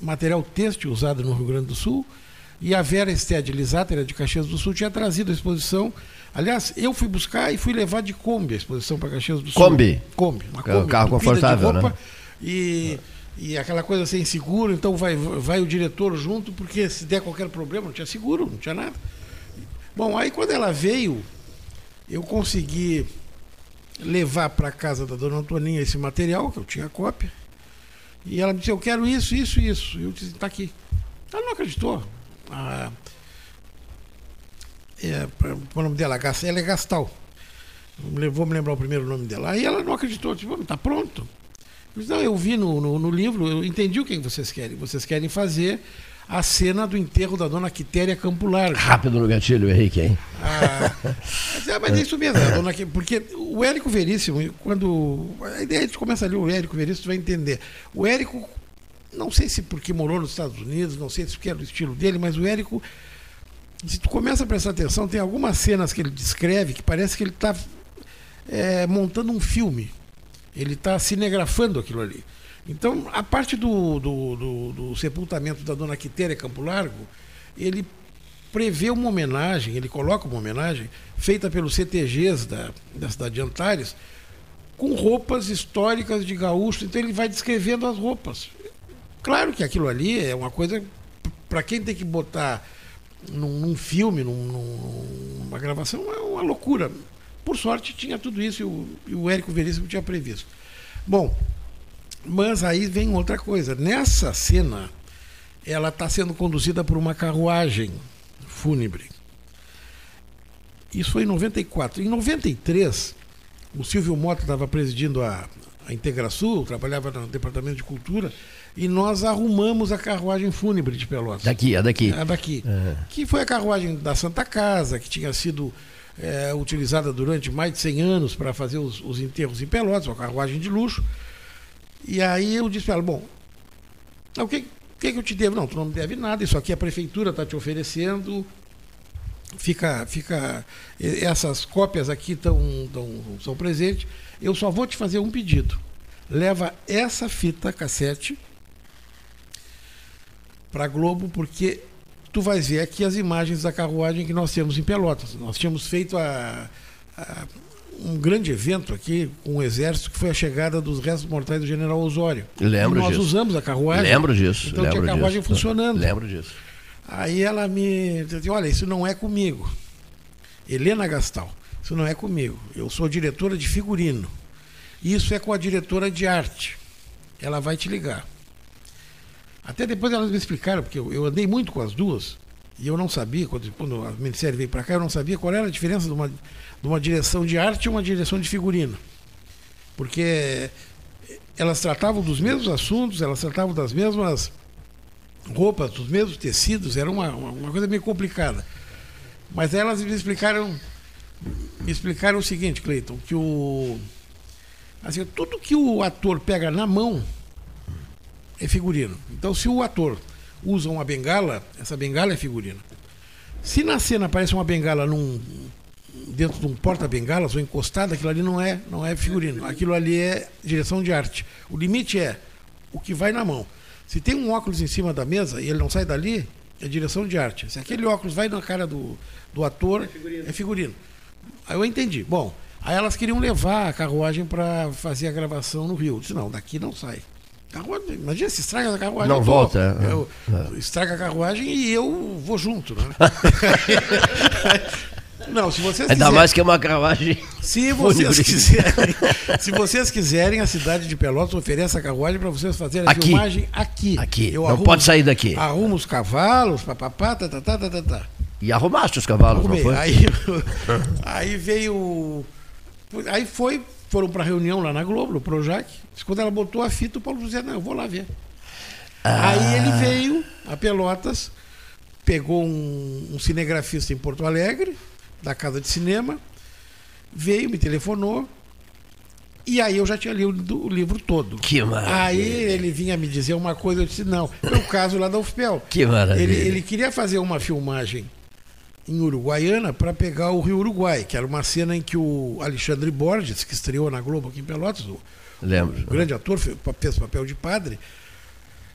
material têxtil usado no Rio Grande do Sul E a Vera Estede Lisater, de Caxias do Sul, tinha trazido a exposição. Aliás, eu fui buscar e fui levar de Kombi a exposição para Caxias do Sul. Kombi? Kombi. Uma É um Kombi carro confortável, roupa, né? E, e aquela coisa sem seguro, então vai, vai o diretor junto, porque se der qualquer problema, não tinha seguro, não tinha nada. Bom, aí quando ela veio, eu consegui levar para casa da dona Antoninha esse material, que eu tinha cópia. E ela me disse, eu quero isso, isso, isso. Eu disse, está aqui. Ela não acreditou. Ah, é, pra- o nome dela, ela é Gastal. Vou me lembrar o primeiro nome dela. Aí ela não acreditou, disse, está pronto. Eu disse, não, eu vi no, no, no livro, eu entendi o que vocês querem. Vocês querem fazer a cena do enterro da dona Quitéria Campo Largo. Rápido no gatilho, Henrique, hein? Ah, mas, é, mas é isso mesmo, dona Qui- porque o Érico Veríssimo, quando. A ideia a gente começa ali, o Érico Veríssimo, vai entender. O Érico, não sei se porque morou nos Estados Unidos, não sei se porque era o estilo dele, mas o Érico, se tu começa a prestar atenção, tem algumas cenas que ele descreve que parece que ele está montando um filme. Ele está cinegrafando aquilo ali. Então, a parte do, do, do- do sepultamento da dona Quitéria Campo Largo, ele prevê uma homenagem, ele coloca uma homenagem feita pelos CTGs da, da cidade de Antares, com roupas históricas de gaúcho. Então ele vai descrevendo as roupas. Claro que aquilo ali é uma coisa para quem tem que botar num, num filme, num- num- numa gravação, é uma loucura. Por sorte tinha tudo isso e o, e o Érico Veríssimo tinha previsto. Bom, mas aí vem outra coisa. Nessa cena, ela está sendo conduzida por uma carruagem fúnebre. Isso foi em 94. Em 93, o Silvio Mota estava presidindo a, a Integrasul, trabalhava no Departamento de Cultura, e nós arrumamos a carruagem fúnebre de Pelotas. Daqui, é daqui. A daqui. É. Que foi a carruagem da Santa Casa, que tinha sido é, utilizada durante mais de 100 anos para fazer os, os enterros em Pelotas, uma carruagem de luxo. E aí eu disse para ela, bom, o que, que, que eu te devo? Não, tu não me deve nada, isso aqui a prefeitura está te oferecendo. Fica, fica, essas cópias aqui tão, tão, são presentes. Eu só vou te fazer um pedido. Leva essa fita cassete para Globo, porque tu vais ver aqui as imagens da carruagem que nós temos em Pelotas. Nós tínhamos feito a- a- um grande evento aqui com o Exército, que foi a chegada dos restos mortais do General Osório. Lembro e nós disso. usamos a carruagem. Lembro disso. Então lembro tinha a carruagem disso. funcionando. Lembro disso. Aí ela me disse, olha, isso não é comigo. Helena Gastal, isso não é comigo. Eu sou diretora de figurino. Isso é com a diretora de arte. Ela vai te ligar. Até depois elas me explicaram, porque eu, eu andei muito com as duas, e eu não sabia, quando, quando a Ministério veio para cá, eu não sabia qual era a diferença de uma, de uma direção de arte e uma direção de figurino. Porque elas tratavam dos mesmos assuntos, elas tratavam das mesmas roupas, dos mesmos tecidos, era uma, uma, coisa meio complicada. Mas elas me explicaram, me explicaram o seguinte, Cleiton, que o assim, tudo que o ator pega na mão é figurino. Então, se o ator usa uma bengala, essa bengala é figurino. Se na cena aparece uma bengala num, dentro de um porta-bengalas ou encostada, aquilo ali não é, não é figurino. Aquilo ali é direção de arte. O limite é o que vai na mão. Se tem um óculos em cima da mesa e ele não sai dali, é direção de arte. Se aquele óculos vai na cara do, do ator, é figurino. Aí eu entendi. Bom, aí elas queriam levar a carruagem para fazer a gravação no Rio. Eu disse, não, daqui não sai. Carruagem, imagina se estraga a carruagem. Não eu tô- volta, é. Eu, Estraga a carruagem e eu vou junto, né? Não, se vocês Ainda quiserem- mais que é uma carruagem. se vocês quiserem, se vocês quiserem, a cidade de Pelotas oferece a carruagem para vocês fazerem a Aqui. filmagem aqui. Aqui. Eu Não arrumo- pode sair daqui. Arrumo os cavalos, papapá, tá, tá, tá, tá, tá, tá. E arrumaste os cavalos, Arrumei. não foi? Aí, aí veio. Aí foi, foram para reunião lá na Globo, no Projac. Quando ela botou a fita, o Paulo José, não, eu vou lá ver. Ah. Aí ele veio a Pelotas, pegou um, um cinegrafista em Porto Alegre, da casa de cinema, veio, me telefonou, e aí eu já tinha lido o livro todo. Que maravilha. Aí ele vinha me dizer uma coisa, eu disse, não, foi o caso lá da UFPEL. Que maravilha. Ele, ele queria fazer uma filmagem em Uruguaiana para pegar o Rio Uruguai, que era uma cena em que o Alexandre Borges, que estreou na Globo aqui em Pelotas, o, Lembro. o grande ator, fe- fez papel de padre,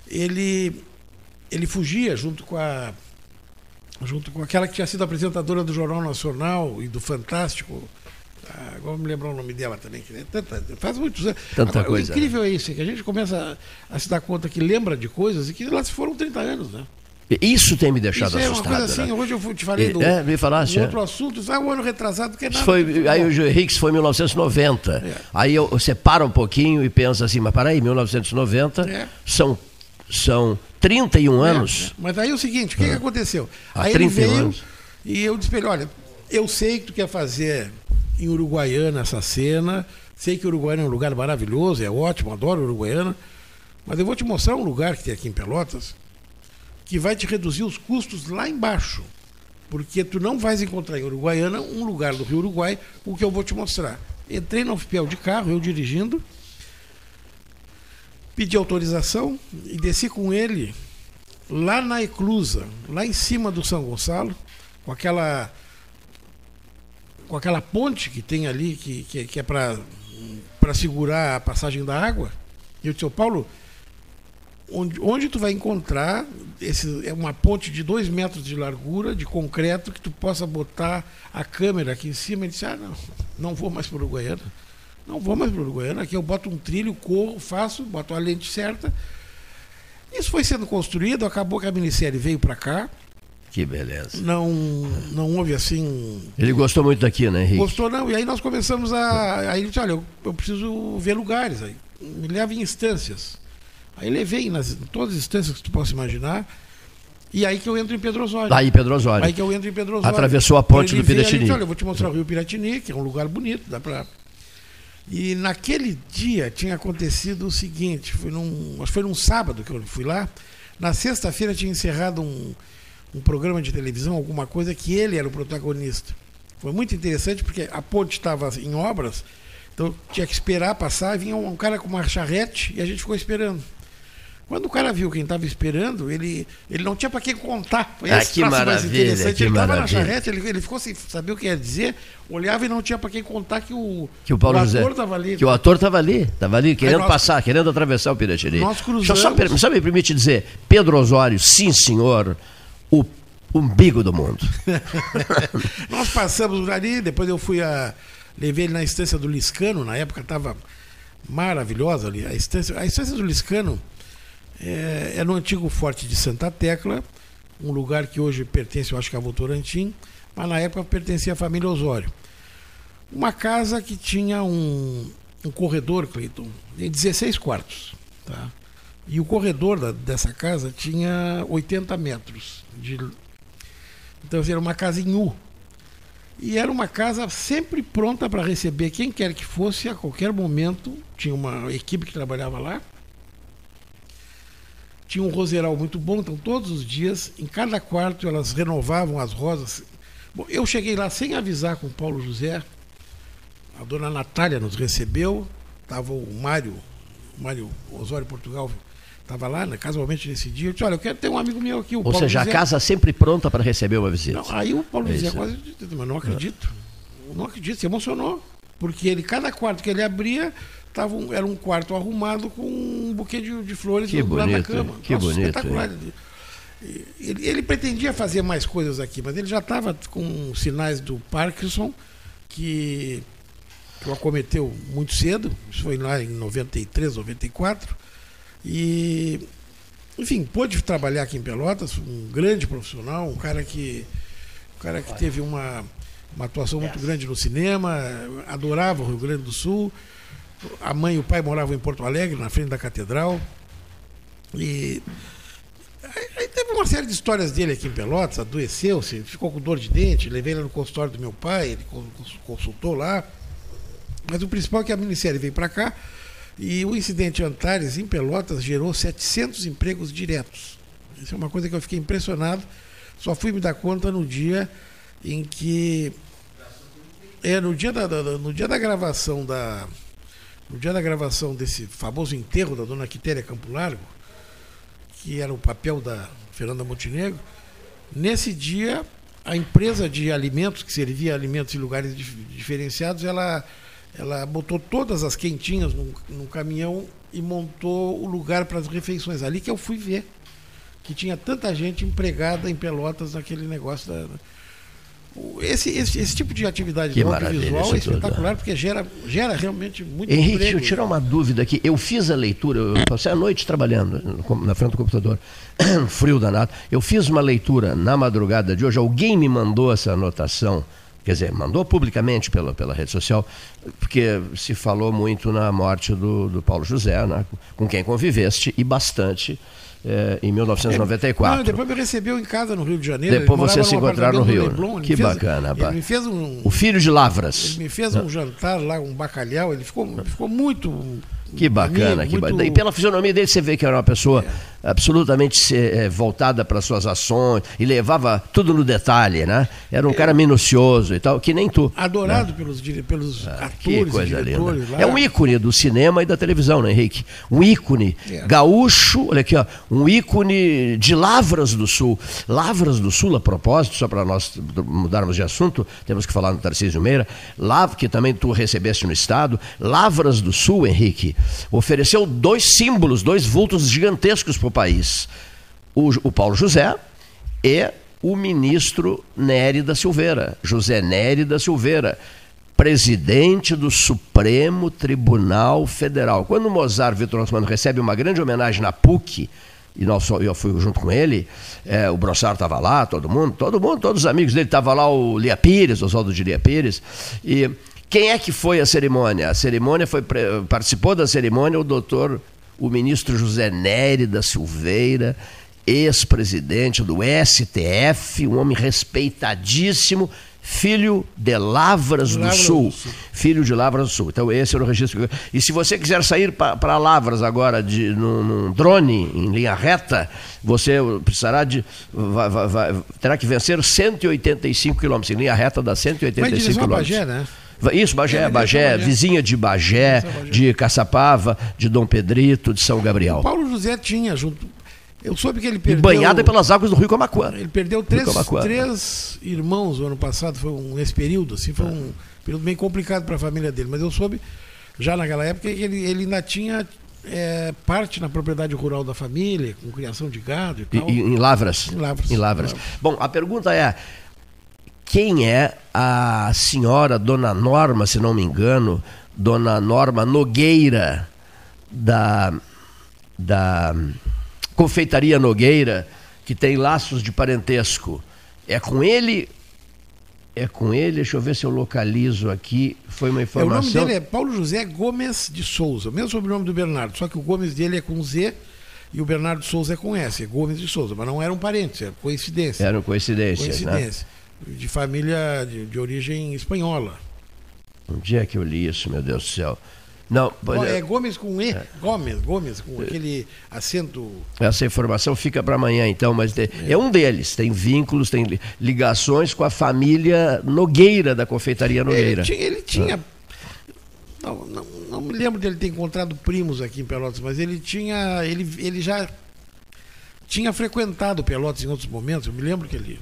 ele, ele fugia junto com a, junto com aquela que tinha sido apresentadora do Jornal Nacional e do Fantástico. Ah, agora me lembrar o nome dela também. Que, tanta, faz muitos anos. Tanta Agora, coisa, O incrível é isso, é que a gente começa a, a se dar conta que lembra de coisas e que lá se foram 30 anos, né? Isso tem me deixado Isso é uma assustado. coisa assim, né? hoje eu te falei do é, me falasse, um é. outro assunto, ah, o ano retrasado que é nada. foi, aí o Henrique foi em 1990. É. Aí eu, você para um pouquinho e pensa assim, mas peraí, 1990 É. são, são 31 anos. É, Mas aí é o seguinte, o que, que aconteceu? Há aí ele 31 veio anos. e eu disse pra ele, olha, eu sei que tu quer fazer em Uruguaiana essa cena, sei que Uruguaiana é um lugar maravilhoso, é ótimo, adoro Uruguaiana, mas eu vou te mostrar um lugar que tem aqui em Pelotas que vai te reduzir os custos lá embaixo. Porque tu não vais encontrar em Uruguaiana um lugar do Rio Uruguai, o que eu vou te mostrar. Entrei no FPL de carro, eu dirigindo, pedi autorização e desci com ele lá na Eclusa, lá em cima do São Gonçalo, com aquela com aquela ponte que tem ali, que, que, que é para segurar a passagem da água. E eu disse, Paulo, onde, onde tu vai encontrar esse, é uma ponte de dois metros de largura, de concreto, que tu possa botar a câmera aqui em cima? Ele disse, ah, não, não vou mais para o Uruguaiana. Não vou mais para o Uruguaiana. Aqui eu boto um trilho, corro, faço, boto a lente certa. Isso foi sendo construído, acabou que a minissérie veio para cá. Que beleza. Não, não houve assim. Ele gostou muito daqui, né, Henrique? Gostou não? E aí nós começamos a. Aí ele disse, olha, eu, eu preciso ver lugares. Aí me leva em instâncias. Aí levei nas, em todas as instâncias que tu possa imaginar. E aí que eu entro em Pedro Osório. Aí, Pedro Osório. Aí que eu entro em Pedro Osório. Atravessou a ponte do Piratini. disse, Olha, eu vou te mostrar o Rio Piratini, que é um lugar bonito, dá pra. E naquele dia tinha acontecido o seguinte, foi num, acho que foi num sábado que eu fui lá. Na sexta-feira tinha encerrado um, um programa de televisão, alguma coisa que ele era o protagonista. Foi muito interessante porque a ponte estava em obras, então tinha que esperar passar, vinha um cara com uma charrete e a gente ficou esperando. Quando o cara viu quem estava esperando, ele, ele não tinha para quem contar. Foi Ah, que maravilha, que ele estava na maravilha. charrete, ele, ele ficou sem saber o que ia dizer, olhava e não tinha para quem contar que o, Que o Paulo o José. ator estava ali. Que o ator estava ali, estava ali, querendo nós- passar, querendo atravessar o Piratini. Nós eu só, cruzamos- per- só me permite dizer, Pedro Osório, sim senhor, o umbigo do mundo. Nós passamos ali, depois eu fui a. Levei ele na estância do Liscano, na época estava maravilhosa ali. A estância, a estância do Liscano é, é no antigo Forte de Santa Tecla, um lugar que hoje pertence, eu acho que a Votorantim, mas na época pertencia à família Osório. Uma casa que tinha um, um corredor, Cleiton, de 16 quartos. Tá? E o corredor da- dessa casa tinha 80 metros. De, então era uma casa em U. E era uma casa sempre pronta para receber quem quer que fosse, a qualquer momento. Tinha uma equipe que trabalhava lá. Tinha um roseral muito bom, então todos os dias, em cada quarto, elas renovavam as rosas. Bom, eu cheguei lá sem avisar com o Paulo José. A dona Natália nos recebeu. Estava o Mário, o Mário Osório Portugal, estava lá, né, casualmente nesse dia. Eu disse, olha, eu quero ter um amigo meu aqui, o Ou Paulo seja, a José. casa sempre pronta para receber uma visita. Não, aí o Paulo É isso. quase, mas não acredito. Não acredito, se emocionou. Porque ele, cada quarto que ele abria, tava um- era um quarto arrumado com um buquê de, de flores Que do lado da bonito, cama. que Nossa, bonito, Espetacular. E Ele, ele pretendia fazer mais coisas aqui, mas ele já estava com sinais do Parkinson, que, que o acometeu muito cedo, isso foi lá em 93, 94. E, enfim, pôde trabalhar aqui em Pelotas, um grande profissional, um cara que, um cara que teve uma, uma atuação muito grande no cinema, adorava o Rio Grande do Sul. A mãe e o pai moravam em Porto Alegre, na frente da catedral. E aí, teve uma série de histórias dele aqui em Pelotas, adoeceu-se, ficou com dor de dente, levei ele no consultório do meu pai, ele con- consultou lá. Mas o principal é que a minissérie veio para cá e o incidente Antares em Pelotas gerou 700 empregos diretos. Isso é uma coisa que eu fiquei impressionado. Só fui me dar conta no dia em que é no dia da- no dia da gravação da no dia da gravação desse famoso enterro da dona Quitéria Campo Largo, que era o papel da Fernanda Montenegro, nesse dia a empresa de alimentos que servia alimentos em lugares dif- diferenciados, ela ela botou todas as quentinhas num, num caminhão e montou o lugar para as refeições ali que eu fui ver que tinha tanta gente empregada em Pelotas naquele negócio da. Esse, esse, esse tipo de atividade Que audiovisual é tudo. espetacular porque gera, gera realmente muito Henrique, emprego. deixa eu tirar uma dúvida aqui. Eu fiz a leitura, eu passei a noite trabalhando na frente do computador, frio danado. Eu fiz uma leitura na madrugada de hoje. Alguém me mandou essa anotação, quer dizer, mandou publicamente pela, pela rede social, porque se falou muito na morte do, do Paulo José, né, com quem conviveste, e bastante, eh, em 1994. Não, depois me recebeu em casa no Rio de Janeiro. Depois vocês se encontraram no Rio. Leblon, Que fez- bacana. Ele me fez um, O filho de Lavras. ele me fez um jantar lá, um bacalhau, ele ficou, ficou muito. Que bacana, que muito- bacana. E pela fisionomia dele você vê que era uma pessoa absolutamente eh, voltada para suas ações e levava tudo no detalhe, né? Era um cara minucioso e tal, que nem tu. Adorado pelos, dire- pelos Que atores e coisa diretores linda. lá. É um ícone do cinema e da televisão, né, Henrique? Um ícone É. gaúcho, olha aqui, ó, um ícone de Lavras do Sul. Lavras do Sul, a propósito, só para nós mudarmos de assunto, temos que falar no Tarcísio Meira, Lav, que também tu recebeste no Estado, Lavras do Sul, Henrique, ofereceu dois símbolos, dois vultos gigantescos para o país. O, Paulo José e o ministro Nery da Silveira, José Nery da Silveira, presidente do Supremo Tribunal Federal. Quando o Mozart Vitor Osmano recebe uma grande homenagem na PUC, e nós, eu fui junto com ele, é, o Brossard estava lá, todo mundo, todo mundo, todos os amigos dele, estava lá o Lia Pires, Oswaldo de Lia Pires, e quem é que foi a cerimônia? A cerimônia foi, participou da cerimônia o doutor, o ministro José Nery da Silveira, ex-presidente do STF, um homem respeitadíssimo, filho de Lavras, do, Sul. do Sul. Filho de Lavras do Sul. Então esse era o registro. E se você quiser sair para Lavras agora de, num, num drone em linha reta, você precisará de. vai- vai- vai- terá que vencer 185 quilômetros. Em linha reta dá Vai em 185 direção a quilômetros. Né? Isso, Bagé, É, Bagé, Bagé. vizinha de Bagé, Bagé. de Caçapava, de Dom Pedrito, de São Gabriel. Paulo José tinha junto. Eu soube que ele E perdeu. banhada pelas águas do Rio Camacuã. Ele perdeu três, três irmãos no ano passado, foi um, nesse período, assim, foi um período bem complicado para a família dele. Mas eu soube, já naquela época, que ele, ele ainda tinha é, parte na propriedade rural da família, com criação de gado e E- tal. e- em Lavras. Em Lavras. Em. Lavras. Bom, a pergunta é: quem é a senhora Dona Norma, se não me engano, Dona Norma Nogueira, da, da Confeitaria Nogueira, que tem laços de parentesco? É com ele? É com ele? Deixa eu ver se eu localizo aqui. Foi uma É, o informação. nome dele é Paulo José Gomes de Souza, o mesmo sobrenome do Bernardo, só que o Gomes dele é com Z e o Bernardo Souza é com S, é Gomes de Souza, mas não eram parentes, era coincidência. Eram coincidências, né? De família de, de origem espanhola. Onde é que eu li isso, meu Deus do céu? Não, Ó, É Gomes com E, Gomes, Gomes, É. com aquele acento. Essa informação fica para amanhã, então, mas tem- é. um deles. Tem vínculos, tem li- ligações com a família Nogueira, da confeitaria Nogueira. Ele tinha. Ele tinha Ah. não, não, não me lembro dele ter encontrado primos aqui em Pelotas, mas ele tinha. Ele, ele já tinha frequentado Pelotas em outros momentos, eu me lembro que ele.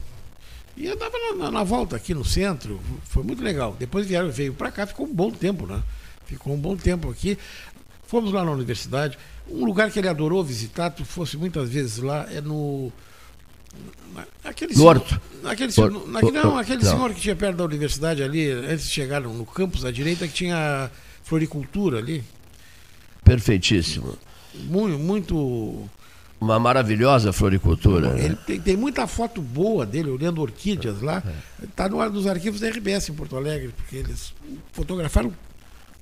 E andava na, na- na volta aqui no centro, foi muito legal. Depois vieram, veio para cá, ficou um bom tempo, né? Ficou um bom tempo aqui. Fomos lá na universidade. Um lugar que ele adorou visitar, tu fosse muitas vezes lá, é no. na- Aquele No senhor-. Naquele, naquele- não, aquele Não. senhor que tinha perto da universidade ali, antes de chegar no, no campus à direita, que tinha floricultura ali. Perfeitíssimo. Muito. muito Uma maravilhosa floricultura. né? ele tem, tem muita foto boa dele olhando orquídeas lá. Está no dos arquivos da RBS em Porto Alegre, porque eles fotografaram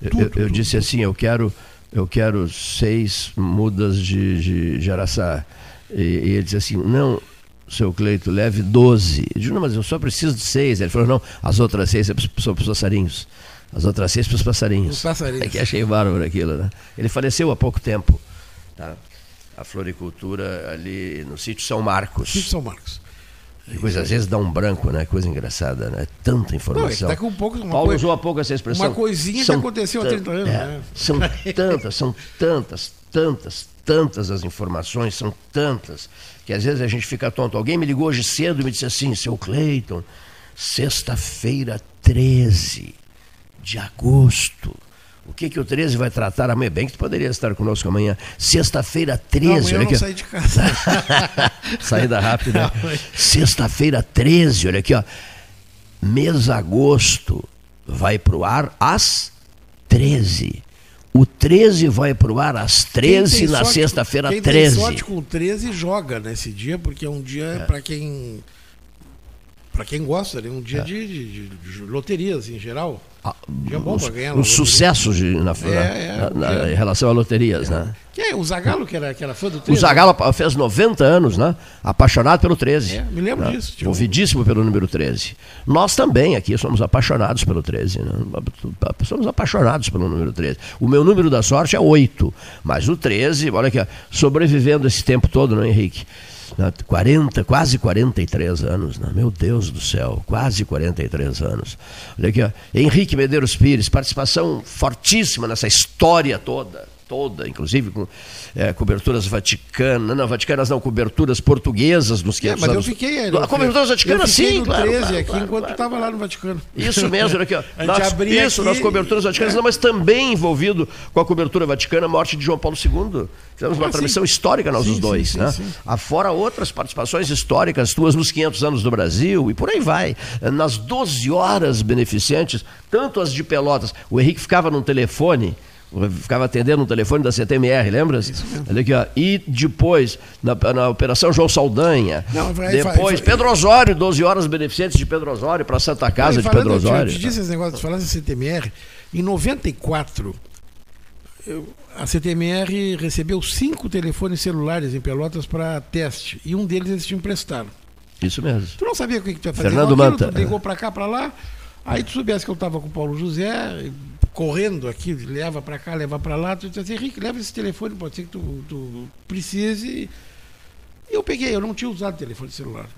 Eu- tudo. eu, eu tudo, disse assim, eu quero, eu quero seis mudas de, de, de araçá. E, e ele disse assim, não, seu Cleito, leve 12. Eu disse, não, mas eu só preciso de seis. Ele falou, não, as outras seis são para os passarinhos. As outras seis para os passarinhos. Os passarinhos. É que achei bárbaro aquilo, né? Ele faleceu há pouco tempo. Tá? A floricultura ali no sítio São Marcos. Sítio São Marcos. Coisa, às vezes dá um branco, né? Coisa engraçada, né? Tanta informação. Não, é daqui a pouco Paulo coisa- usou há pouco essa expressão. uma coisinha que aconteceu há 30 anos, é, né? São tantas, são tantas, tantas, tantas as informações, são tantas, que às vezes a gente fica tonto. Alguém me ligou hoje cedo e me disse assim, seu Cleiton, sexta-feira 13 de agosto, O que, que o 13 vai tratar amanhã? Bem que tu poderia estar conosco amanhã. Sexta-feira 13. Não, olha eu não saí de casa. Saída rápida. Sexta-feira 13, olha aqui, ó. Mês agosto vai pro ar às 13. O 13 vai pro ar às 13 na sexta-feira 13. Quem tem sorte com o 13 joga nesse dia, porque é um dia é. para quem para quem gosta, é um dia é. de, de, de, loterias em geral. Ah, dia bom para ganhar. Um sucesso de, na, é, na, na, em relação a loterias, né? Que é o Zagalo, que era, que era fã do 13. O Zagalo fez 90 anos, né? Apaixonado pelo 13. É, me lembro né? disso. Tipo... Ouvidíssimo pelo número 13. Nós também aqui somos apaixonados pelo 13. Né? Somos apaixonados pelo número 13. O meu número da sorte é 8. Mas o 13, olha aqui, sobrevivendo esse tempo todo, não é, Henrique? 40, quase 43 anos, né? meu Deus do céu, quase 43 anos. Olha aqui, ó. Henrique Medeiros Pires, participação fortíssima nessa história toda toda, inclusive com é, coberturas vaticanas, não, vaticanas não, coberturas portuguesas nos 500 é, mas anos. eu fiquei aí. A coberturas vaticanas, sim, no claro. 13 claro, aqui claro, enquanto claro, estava lá no Vaticano. Isso mesmo, aqui, ó. Nós, isso, aqui, nas coberturas vaticanas, é. não, mas também envolvido com a cobertura vaticana, a morte de João Paulo II. Fizemos uma ah, transmissão sim. histórica nós sim, os dois, sim, né? Sim, Afora outras participações históricas tuas nos 500 anos do Brasil e por aí vai. Nas 12 horas beneficentes, tanto as de Pelotas, o Henrique ficava num telefone ficava atendendo um telefone da CTMR, lembra? Olha aqui, ó. E depois, na, na Operação João Saldanha. Não, vai, depois, vai, vai, Pedro Osório, 12 horas beneficentes de Pedro Osório para Santa Casa de Pedro Osório. Eu te disse esse negócio, falando da CTMR, em 94, eu, a CTMR recebeu cinco telefones celulares em Pelotas para teste, e um deles eles te emprestaram. Isso mesmo. Tu não sabia o que, que tu ia fazer. Fernando Manta. Tu ligou para cá, para lá, aí tu soubesse que eu estava com o Paulo José, correndo aqui, leva para cá, leva para lá, tu diz assim, Henrique, leva esse telefone, pode ser que tu, tu precise. E eu peguei, eu não tinha usado telefone celular.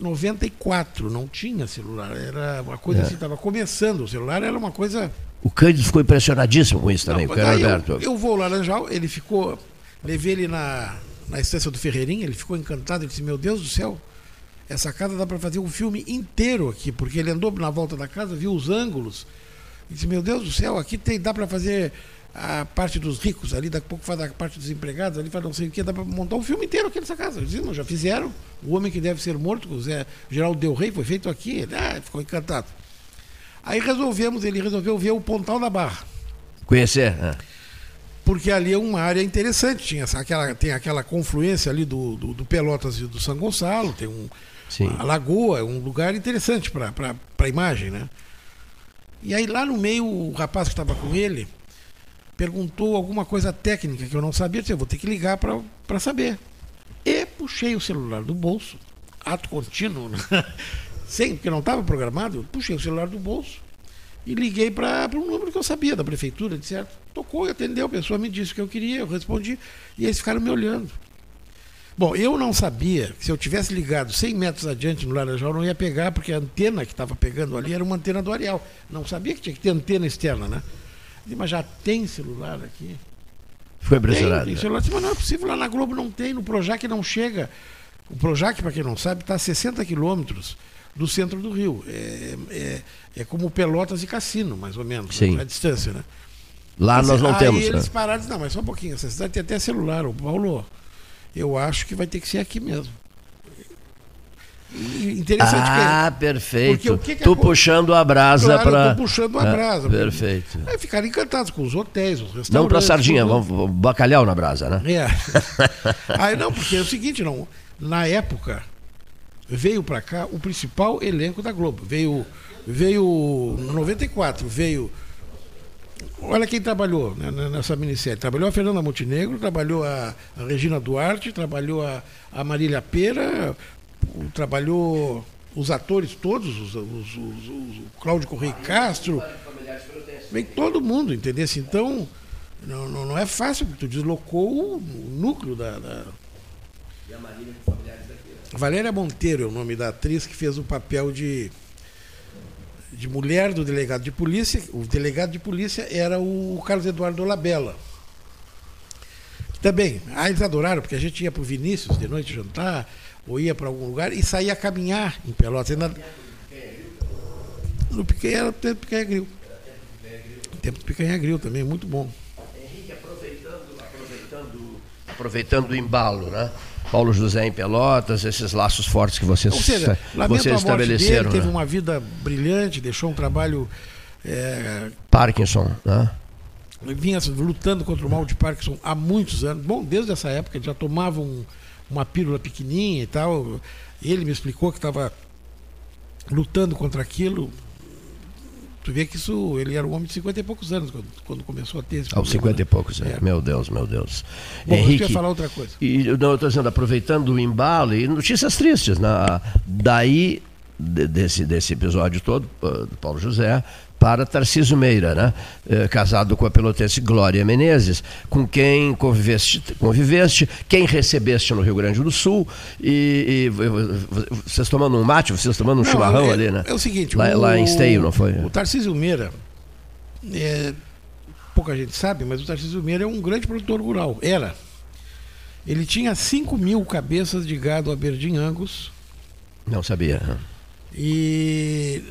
94, não tinha celular, era uma coisa é. assim, estava começando, o celular era uma coisa... O Cândido ficou impressionadíssimo com isso também, não, o Alberto. Eu, eu vou ao Laranjal, ele ficou, levei ele na, na estância do Ferreirinha, ele ficou encantado, ele disse, meu Deus do céu, essa casa dá para fazer um filme inteiro aqui, porque ele andou na volta da casa, viu os ângulos, e disse, meu Deus do céu, aqui tem, dá para fazer a parte dos ricos ali, daqui a pouco faz a parte dos empregados, ali faz não sei o que, dá para montar um filme inteiro aqui nessa casa. Eu disse, não, já fizeram, o homem que deve ser morto, o Zé Geraldo Del Rey, foi feito aqui, ele ah, ficou encantado. Aí resolvemos, ele resolveu ver o Pontal da Barra. Conhecer? É. Porque ali é uma área interessante, tinha aquela, tem aquela confluência ali do, do, do Pelotas e do São Gonçalo, tem um, Sim. a lagoa, é um lugar interessante para a imagem, né? E aí lá no meio, o rapaz que estava com ele perguntou alguma coisa técnica que eu não sabia. Eu disse, eu vou ter que ligar para saber. E puxei o celular do bolso, ato contínuo, né? sem, porque não estava programado, puxei o celular do bolso e liguei para um número que eu sabia da prefeitura, de certo. Tocou, atendeu, a pessoa me disse o que eu queria, eu respondi, e eles ficaram me olhando. Bom, eu não sabia que se eu tivesse ligado 100 metros adiante no Laranjal, não ia pegar, porque a antena que estava pegando ali era uma antena do Arial. Não sabia que tinha que ter antena externa, né? Mas já tem celular aqui. Foi impressionado. Tem, tem celular. Mas não é possível, lá na Globo não tem, no Projac não chega. O Projac, para quem não sabe, está a 60 quilômetros do centro do Rio. É, é, é, como Pelotas e Cassino, mais ou menos, Sim. a distância, né? Lá mas, nós não aí temos. Aí eles né? pararam e não, mas só um pouquinho, essa cidade tem até celular, o Paulo eu acho que vai ter que ser aqui mesmo. Interessante ah, que, perfeito. O que que tu puxando a brasa claro, para. puxando a brasa. Ah, perfeito. Aí ficaram encantados com os hotéis, os restaurantes. Não para sardinha, vamos bacalhau na brasa, né? É. Aí não, porque é o seguinte, não. Na época veio para cá o principal elenco da Globo. Veio veio no 94, veio Olha quem trabalhou né, nessa minissérie. Trabalhou a Fernanda Montenegro, trabalhou a, a Regina Duarte, trabalhou a, a Marília Pera, trabalhou os atores todos, os, os, os, o Cláudio Correia Castro. Vem todo mundo, entendeu? Então, não, não, não, é fácil, porque tu deslocou o, núcleo da. da... E a Marília com familiares daqui. Né? Valéria Monteiro é o nome da atriz que fez o papel de de mulher do delegado de polícia. O delegado de polícia era o Carlos Eduardo Labella. Também, ah, eles adoraram, porque a gente ia para o Vinícius de noite jantar, ou ia para algum lugar e saía a caminhar em Pelotas. Ainda... No Picanha era tempo Picanha Gril. tempo do Picanha Grill também, muito bom. Henrique, aproveitando, aproveitando, aproveitando o embalo, né? Paulo José em Pelotas, esses laços fortes que vocês, Ou seja, vocês estabeleceram. Dele, teve né? uma vida brilhante, deixou um trabalho. É, Parkinson, né? Vinha lutando contra o mal de Parkinson há muitos anos. Bom, desde essa época, ele já tomava um, uma pílula pequenininha e tal. Ele me explicou que estava lutando contra aquilo. Tu vê que isso, ele era um homem de 50 e poucos anos quando, quando começou a ter esse Aos 50 e poucos, é. É. meu Deus, meu Deus. Bom, Henrique, eu ia falar outra coisa. E, não, eu estou dizendo, aproveitando o embalo e notícias tristes, né? daí de- desse, desse episódio todo, uh, do Paulo José, para Tarcísio Meira, né? Eh, casado com a pelotense Glória Menezes, com quem conviveste, conviveste, quem recebeste no Rio Grande do Sul, e, e vocês tomando um mate, vocês tomando um Não, chimarrão é, ali, né? É o seguinte, Lá, o, lá em Esteio, não foi? O Tarcísio Meira, é, pouca gente sabe, mas o Tarcísio Meira é um grande produtor rural. Era. Ele tinha 5 mil cabeças de gado Aberdeen Angus Não sabia. e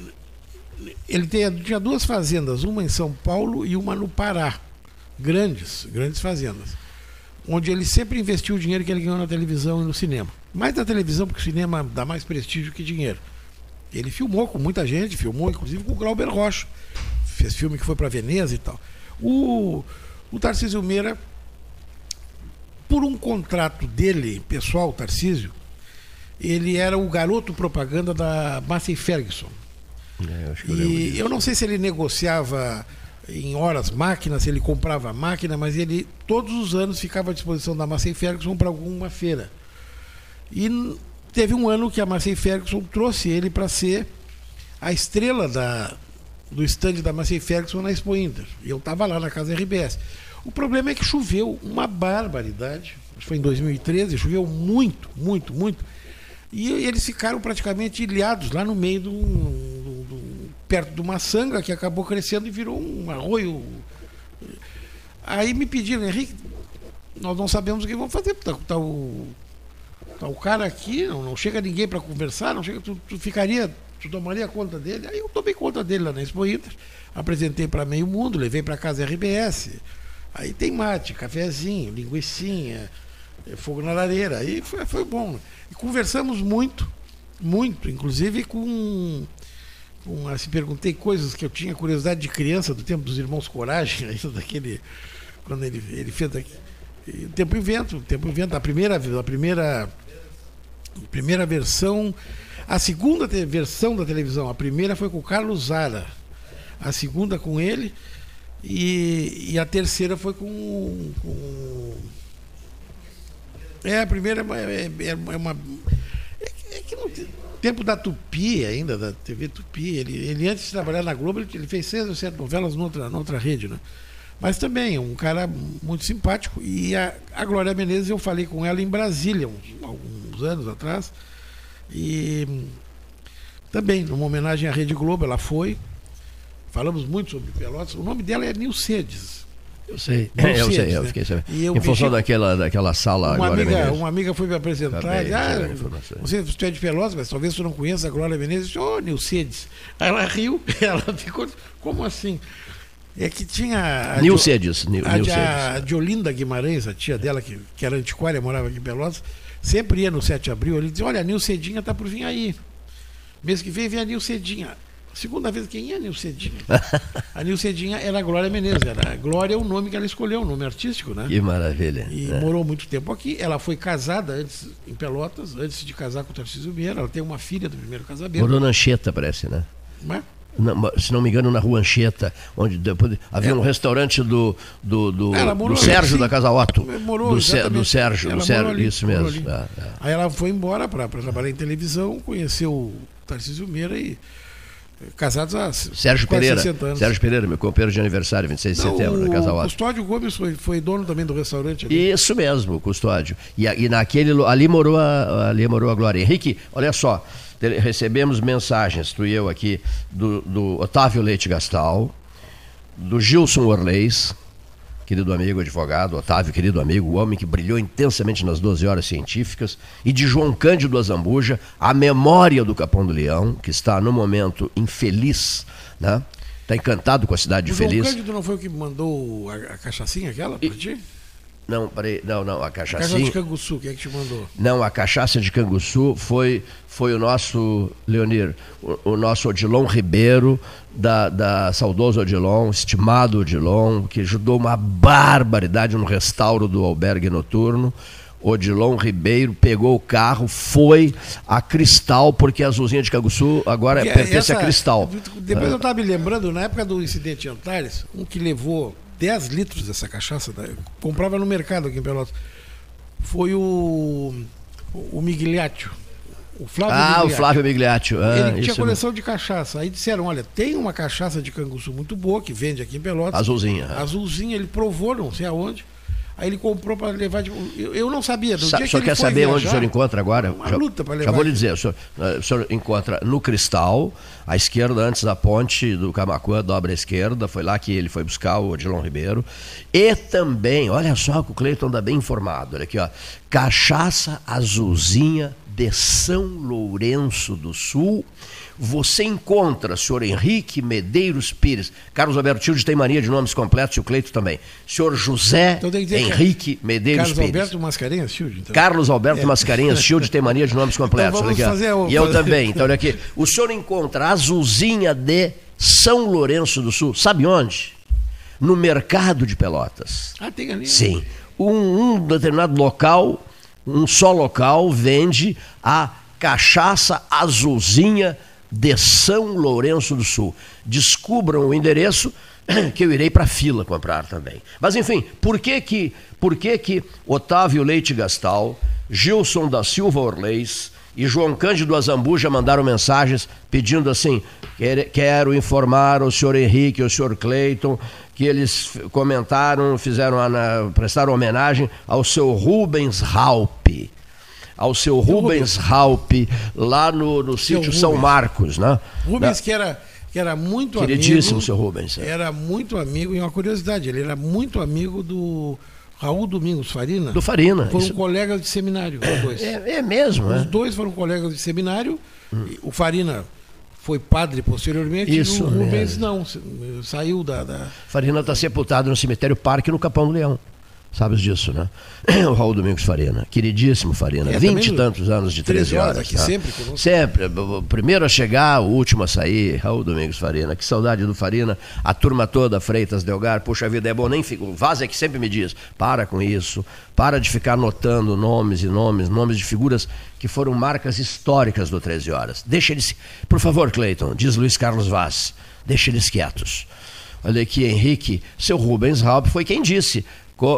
ele tinha duas fazendas, uma em São Paulo e uma no Pará. Grandes, grandes fazendas. Onde ele sempre investiu o dinheiro que ele ganhou na televisão e no cinema. Mais na televisão, porque o cinema dá mais prestígio que dinheiro. Ele filmou com muita gente, filmou inclusive com o Glauber Rocha. Fez filme que foi para Veneza e tal. O, o Tarcísio Meira, por um contrato dele, pessoal, Tarcísio, ele era o garoto propaganda da Massey Ferguson. É, eu E eu não sei se ele negociava em horas máquinas, se ele comprava máquina, mas ele todos os anos ficava à disposição da Massey Ferguson para alguma feira. E teve um ano que a Massey Ferguson trouxe ele para ser a estrela da, do stand da Massey Ferguson na Expo Inter. E eu estava lá na casa RBS. O problema é que choveu uma barbaridade. Foi em 2013, choveu muito, muito, muito. E eles ficaram praticamente ilhados lá no meio do- do- perto de uma sanga que acabou crescendo e virou um arroio. Aí me pediram, Henrique, nós não sabemos o que vamos fazer. Tá, tá o, tá o cara aqui, não, não chega ninguém para conversar, não chega, tu, tu ficaria, tu tomaria conta dele. Aí eu tomei conta dele lá na Expo Inter, apresentei para meio mundo, levei para casa RBS. Aí tem mate, cafezinho, linguiçinha, eh, fogo na lareira. Aí foi, foi bom. E conversamos muito, muito, inclusive com. Com assim, perguntei coisas que eu tinha curiosidade de criança, do tempo dos irmãos Coragem, ainda daquele. Quando ele, ele fez o Tempo e Vento, o Tempo e Vento, a primeira, a primeira, a primeira versão, a segunda versão da televisão, a primeira foi com o Carlos Zara, a segunda com ele, e, e a terceira foi com, com é, a primeira é. É, é uma é, que- é que no te- tempo da Tupi ainda, da TV Tupi, ele, ele antes de trabalhar na Globo, ele, ele fez seis ou sete novelas noutra, noutra rede, né? Mas também, um cara muito simpático. E a, a Glória Menezes, eu falei com ela em Brasília, uns, alguns anos atrás. E também, numa homenagem à Rede Globo, ela foi. Falamos muito sobre Pelotas. O nome dela é Nilcedes. Eu sei, Não eu sei, eu né? fiquei sabendo. Eu Em função daquela, daquela sala Uma agora amiga, Menezes. uma amiga foi me apresentar. E, de ah, a você, você é de Pelotas, mas talvez você não conheça a Glória Menezes. Ô, Nilcedes. Aí ela riu, ela ficou. Como assim? É que tinha. a Nilcedes, Nil- A, de- Nilcedes. a Diolinda Guimarães, a tia dela, que, que era antiquária, morava aqui em Pelotas, sempre ia no 7 de abril, ele dizia, olha, a Nilcedinha tá por vir aí. Mês que vem vem a Nilcedinha. Segunda vez, quem é a Nilcedinha? a Nilcedinha era a Glória Menezes. Era, Glória é o nome que ela escolheu, o nome artístico, né? Que maravilha. E É. morou muito tempo aqui. Ela foi casada antes em Pelotas, antes de casar com o Tarcísio Vieira. Ela tem uma filha do primeiro casamento. Morou na Anchieta, parece, né? Né? Na- se não me engano, na rua Anchieta, onde depois havia um restaurante do, do, do, Ela do morou ali, Sérgio sim. da Casa Otto. Morou, do, exatamente. do Sérgio, Ela do Sérgio, ali, isso mesmo. é, é. Aí ela foi embora para trabalhar em televisão, conheceu o Tarcísio Meira e casados há Sérgio Pereira. 60 anos. Sérgio Pereira, meu companheiro de aniversário, 26 de Não, setembro, na Casa o Otto. Custódio Gomes foi, foi dono também do restaurante ali. Isso mesmo, custódio. E, e naquele ali morou a, ali morou a Glória. Henrique, olha só, recebemos mensagens, tu e eu aqui, do, do Otávio Leite Gastal, do Gilson Orleis, querido amigo advogado, Otávio, querido amigo, o homem que brilhou intensamente nas 12 horas científicas, e de João Cândido Azambuja, a memória do Capão do Leão, que está no momento infeliz, né? está encantado com a cidade o de Feliz. O Cândido não foi o que mandou a, a cachaçinha aquela para ti? Não, peraí, não, não, a cachaça. Cachaça de Canguçu, quem é que te mandou? Não, a cachaça de Canguçu foi, foi o nosso, Leonir, o, o nosso Odilon Ribeiro, da, da saudoso Odilon, estimado Odilon, que ajudou uma barbaridade no restauro do albergue noturno. Odilon Ribeiro pegou o carro, foi a Cristal, porque a Azulzinha de Canguçu agora pertence essa, a Cristal. Depois eu estava me lembrando, na época do incidente em Antares, um que levou 10 litros dessa cachaça, tá? comprava no mercado aqui em Pelotas. Foi o, o Migliaccio. O Flávio ah, Migliaccio. o Flávio Migliaccio. Ah, Ele tinha coleção de cachaça. Aí disseram: olha, tem uma cachaça de canguçu muito boa que vende aqui em Pelotas. Azulzinha. Azulzinha, ele provou, não sei aonde. Aí ele comprou para levar. De... Eu, eu, não sabia. Do Sa dia o senhor que quer saber viajar, onde o senhor encontra agora? Uma já, luta para levar. Já vou lhe dizer. O senhor, o senhor, encontra no Cristal, à esquerda, antes da ponte do Camacuã, dobra à esquerda. Foi lá que ele foi buscar o Odilon Ribeiro. E também, olha só que o Cleiton anda bem informado. Olha aqui, ó. Cachaça Azulzinha de São Lourenço do Sul você encontra, senhor Henrique Medeiros Pires, Carlos Alberto Tilde tem mania de nomes completos e o Cleito também. Senhor José então Henrique Medeiros Carlos Pires. Carlos Alberto Mascarenhas Tilde. Então. Carlos Alberto é. Mascarenhas Tilde tem mania de nomes então completos. Então fazer. E eu também. Então olha aqui. O senhor encontra a Azulzinha de São Lourenço do Sul. Sabe onde? No mercado de Pelotas. Ah, tem ali. Sim. Um, um determinado local, um só local, vende a cachaça azulzinha de São Lourenço do Sul. Descubram o endereço que eu irei para a fila comprar também. Mas enfim, por que que, por que que Otávio Leite Gastal, Gilson da Silva Orleis e João Cândido Azambuja mandaram mensagens pedindo assim: quero informar o senhor Henrique o senhor Cleiton que eles comentaram, fizeram, prestaram homenagem ao seu Rubens Raupe ao seu Rubens, Raup, lá no, no sítio São Marcos, né? Rubens, da... que era que era muito Queridíssimo, amigo. seu Rubens. É. Era muito amigo, e uma curiosidade, ele era muito amigo do Raul Domingos Farina. Do Farina. Foi isso. um colega de seminário, os dois. É, é mesmo, Os é? dois foram colegas de seminário. Hum. O Farina foi padre posteriormente Isso e o Rubens não, saiu da. da... Farina está sepultado no cemitério Parque no Capão do Leão. Sabes disso, né? O Raul Domingos Farina, queridíssimo Farina, é, vinte e tantos anos de 13 horas. horas aqui, tá? sempre. Sempre. O primeiro a chegar, o último a sair, Raul Domingos Farina. Que saudade do Farina. A turma toda, Freitas, Delgar, puxa vida, é bom, nem fico. O Vaz é que sempre me diz, para com isso, para de ficar anotando nomes e nomes, nomes de figuras que foram marcas históricas do 13 horas. Deixa eles, por favor, Cleiton, diz Luiz Carlos Vaz, deixa eles quietos. Olha aqui, Henrique, seu Rubens Raup foi quem disse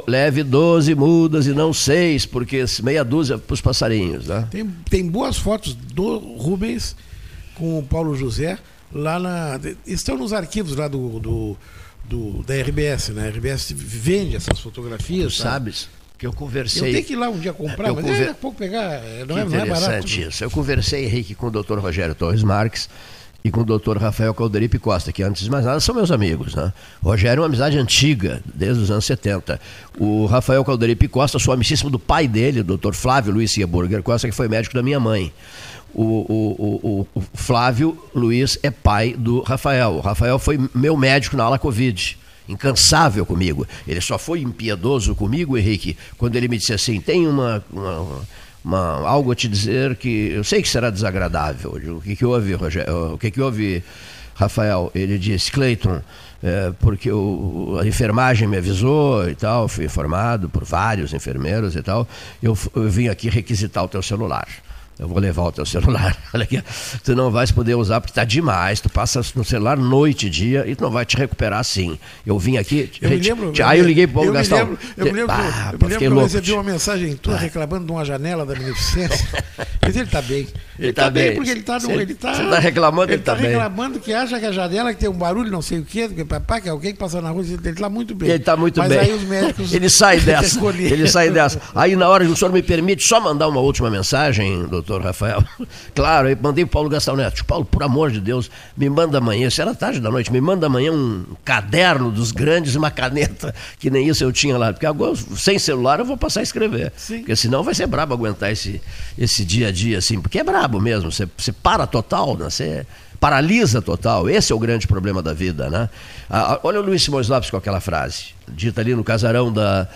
leve 12 mudas e não seis, porque meia dúzia para os passarinhos. Né? Tem, tem boas fotos do Rubens com o Paulo José lá na. Estão nos arquivos lá do, do, do da RBS, né? A RBS vende essas fotografias. Tu sabes? Que eu conversei. Eu tenho que ir lá um dia comprar, eu mas conver... é pouco pegar. Não que é, não é barato. isso. Eu conversei, Henrique, com o doutor Rogério Torres Marques e com o doutor Rafael Calderipe Costa, que antes de mais nada são meus amigos. Né? Rogério é uma amizade antiga, desde os anos 70. O Rafael Calderipe Costa, sou amicíssimo do pai dele, o doutor Flávio Luiz Burger Costa, que foi médico da minha mãe. O, o, o, o, Flávio Luiz é pai do Rafael. O Rafael foi meu médico na ala Covid. Incansável comigo. Ele só foi impiedoso comigo, Henrique, quando ele me disse assim: tem uma, uma uma, algo a te dizer que eu sei que será desagradável. O que, que houve, Rogério? O que, que houve, Rafael? Ele disse, Cleiton, é, porque o, a enfermagem me avisou e tal, fui informado por vários enfermeiros e tal, eu, eu vim aqui requisitar o teu celular eu vou levar o teu celular. Olha aqui, tu não vais poder usar porque está demais. Tu passa no celular noite e dia e tu não vai te recuperar assim. Eu vim aqui. Eu me lembro, aí eu liguei para o Gastão. Lembro, eu me lembro, ah, eu, me lembro que eu recebi uma mensagem tua ah. reclamando de uma janela da beneficência. Mas ele está bem. Ele está tá bem, porque ele está. Ele está tá, tá reclamando, ele está tá bem. reclamando que acha que a janela que tem um barulho, não sei o quê, que, papai, que alguém que passa na rua, ele está muito bem. Ele está muito Mas bem. aí os médicos. ele sai dessa. ele sai dessa. Aí na hora, o senhor me permite só mandar uma última mensagem, doutor Rafael. Claro, eu mandei pro Paulo Gastão Neto. Paulo, por amor de Deus, me manda amanhã, isso era tarde da noite, me manda amanhã um caderno dos grandes e uma caneta, que nem isso eu tinha lá. Porque agora, sem celular, eu vou passar a escrever. Sim. Porque senão vai ser brabo aguentar esse, esse dia a dia, assim, porque é brabo. Diabo mesmo, você, você para total, né? Você paralisa total. Esse é o grande problema da vida, né? Ah, olha o Luiz Simões Lopes com aquela frase, dita ali no casarão da,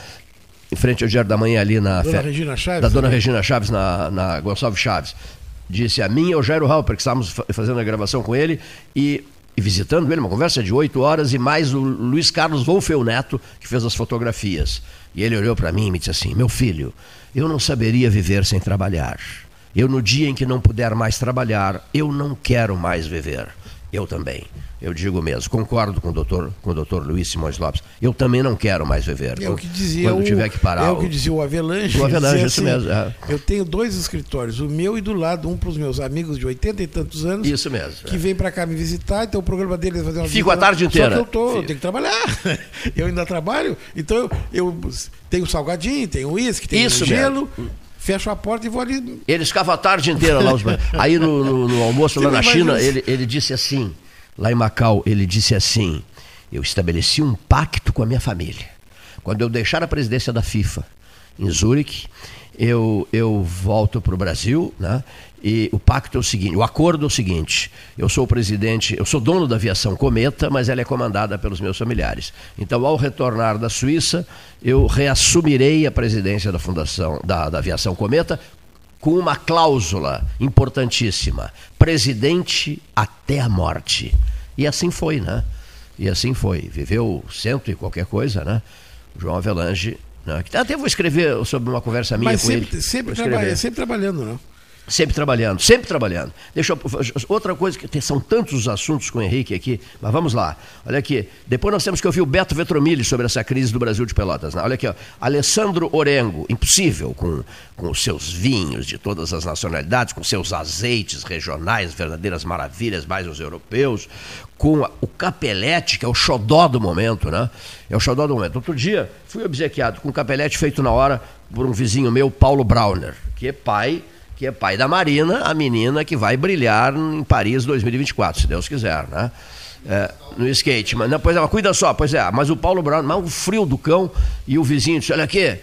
em frente ao Diário da Manhã, ali na. Dona fe- Regina Chaves, Da Dona né? Regina Chaves, na, na Gonçalves Chaves. Disse a mim e ao Jairo Halper, que estávamos fa- fazendo a gravação com ele e, e visitando ele, uma conversa de oito horas, e mais o Luiz Carlos Wolfeu Neto, que fez as fotografias. E ele olhou para mim e me disse assim: Meu filho, eu não saberia viver sem trabalhar. Eu, no dia em que não puder mais trabalhar, eu não quero mais viver. Eu também. Eu digo mesmo, concordo com o doutor, com o doutor Luiz Simões Lopes. Eu também não quero mais viver. É o que dizia Quando o, tiver que parar. É o que dizia o Avelanche. O Avelanche, dizia isso mesmo, é. Eu tenho dois escritórios, o meu e do lado, um para os meus amigos de 80 e tantos anos. Isso mesmo. Que vem para cá me visitar, então o programa deles é fazer uma Fico a tarde inteira. Só que eu, tô, eu tenho que trabalhar. Eu ainda trabalho, então eu, eu tenho salgadinho, tenho uísque, tenho Isso gelo, fecho a porta e vou ali. Ele ficava a tarde inteira lá. Os... Aí no, no- no almoço Você lá na China, isso. ele, ele disse assim, lá em Macau, ele disse assim, eu estabeleci um pacto com a minha família. Quando eu deixar a presidência da FIFA em Zurique, eu, eu volto para o Brasil, né? E o pacto é o seguinte, o acordo é o seguinte: eu sou o presidente, eu sou dono da aviação Cometa, mas ela é comandada pelos meus familiares. Então, ao retornar da Suíça, eu reassumirei a presidência da fundação da, da aviação Cometa com uma cláusula importantíssima: presidente até a morte. E assim foi, né? E assim foi. Viveu cento e qualquer coisa, né? João Avelange. Né? Até vou escrever sobre uma conversa minha Mas com sempre, ele. sempre, traba- sempre trabalhando, não? Sempre trabalhando, sempre trabalhando. Deixa eu, outra coisa que são tantos os assuntos com o Henrique aqui, mas vamos lá. Olha aqui, depois nós temos que ouvir o Beto Vetromilli sobre essa crise do Brasil de Pelotas. né? Olha aqui, ó. Alessandro Orengo, impossível com, com seus vinhos de todas as nacionalidades, com seus azeites regionais, verdadeiras maravilhas, mais os europeus, com a- o capelete, que é o xodó do momento, né? É o xodó do momento. Outro dia fui obsequiado com um capelete feito na hora por um vizinho meu, Paulo Brauner, que é pai que é pai da Marina, a menina que vai brilhar em Paris 2024, se Deus quiser, né? É, no skate. Mas, não, pois é, mas cuida só, pois é, mas o Paulo Brown, mas o frio do cão e o vizinho disse, olha aqui,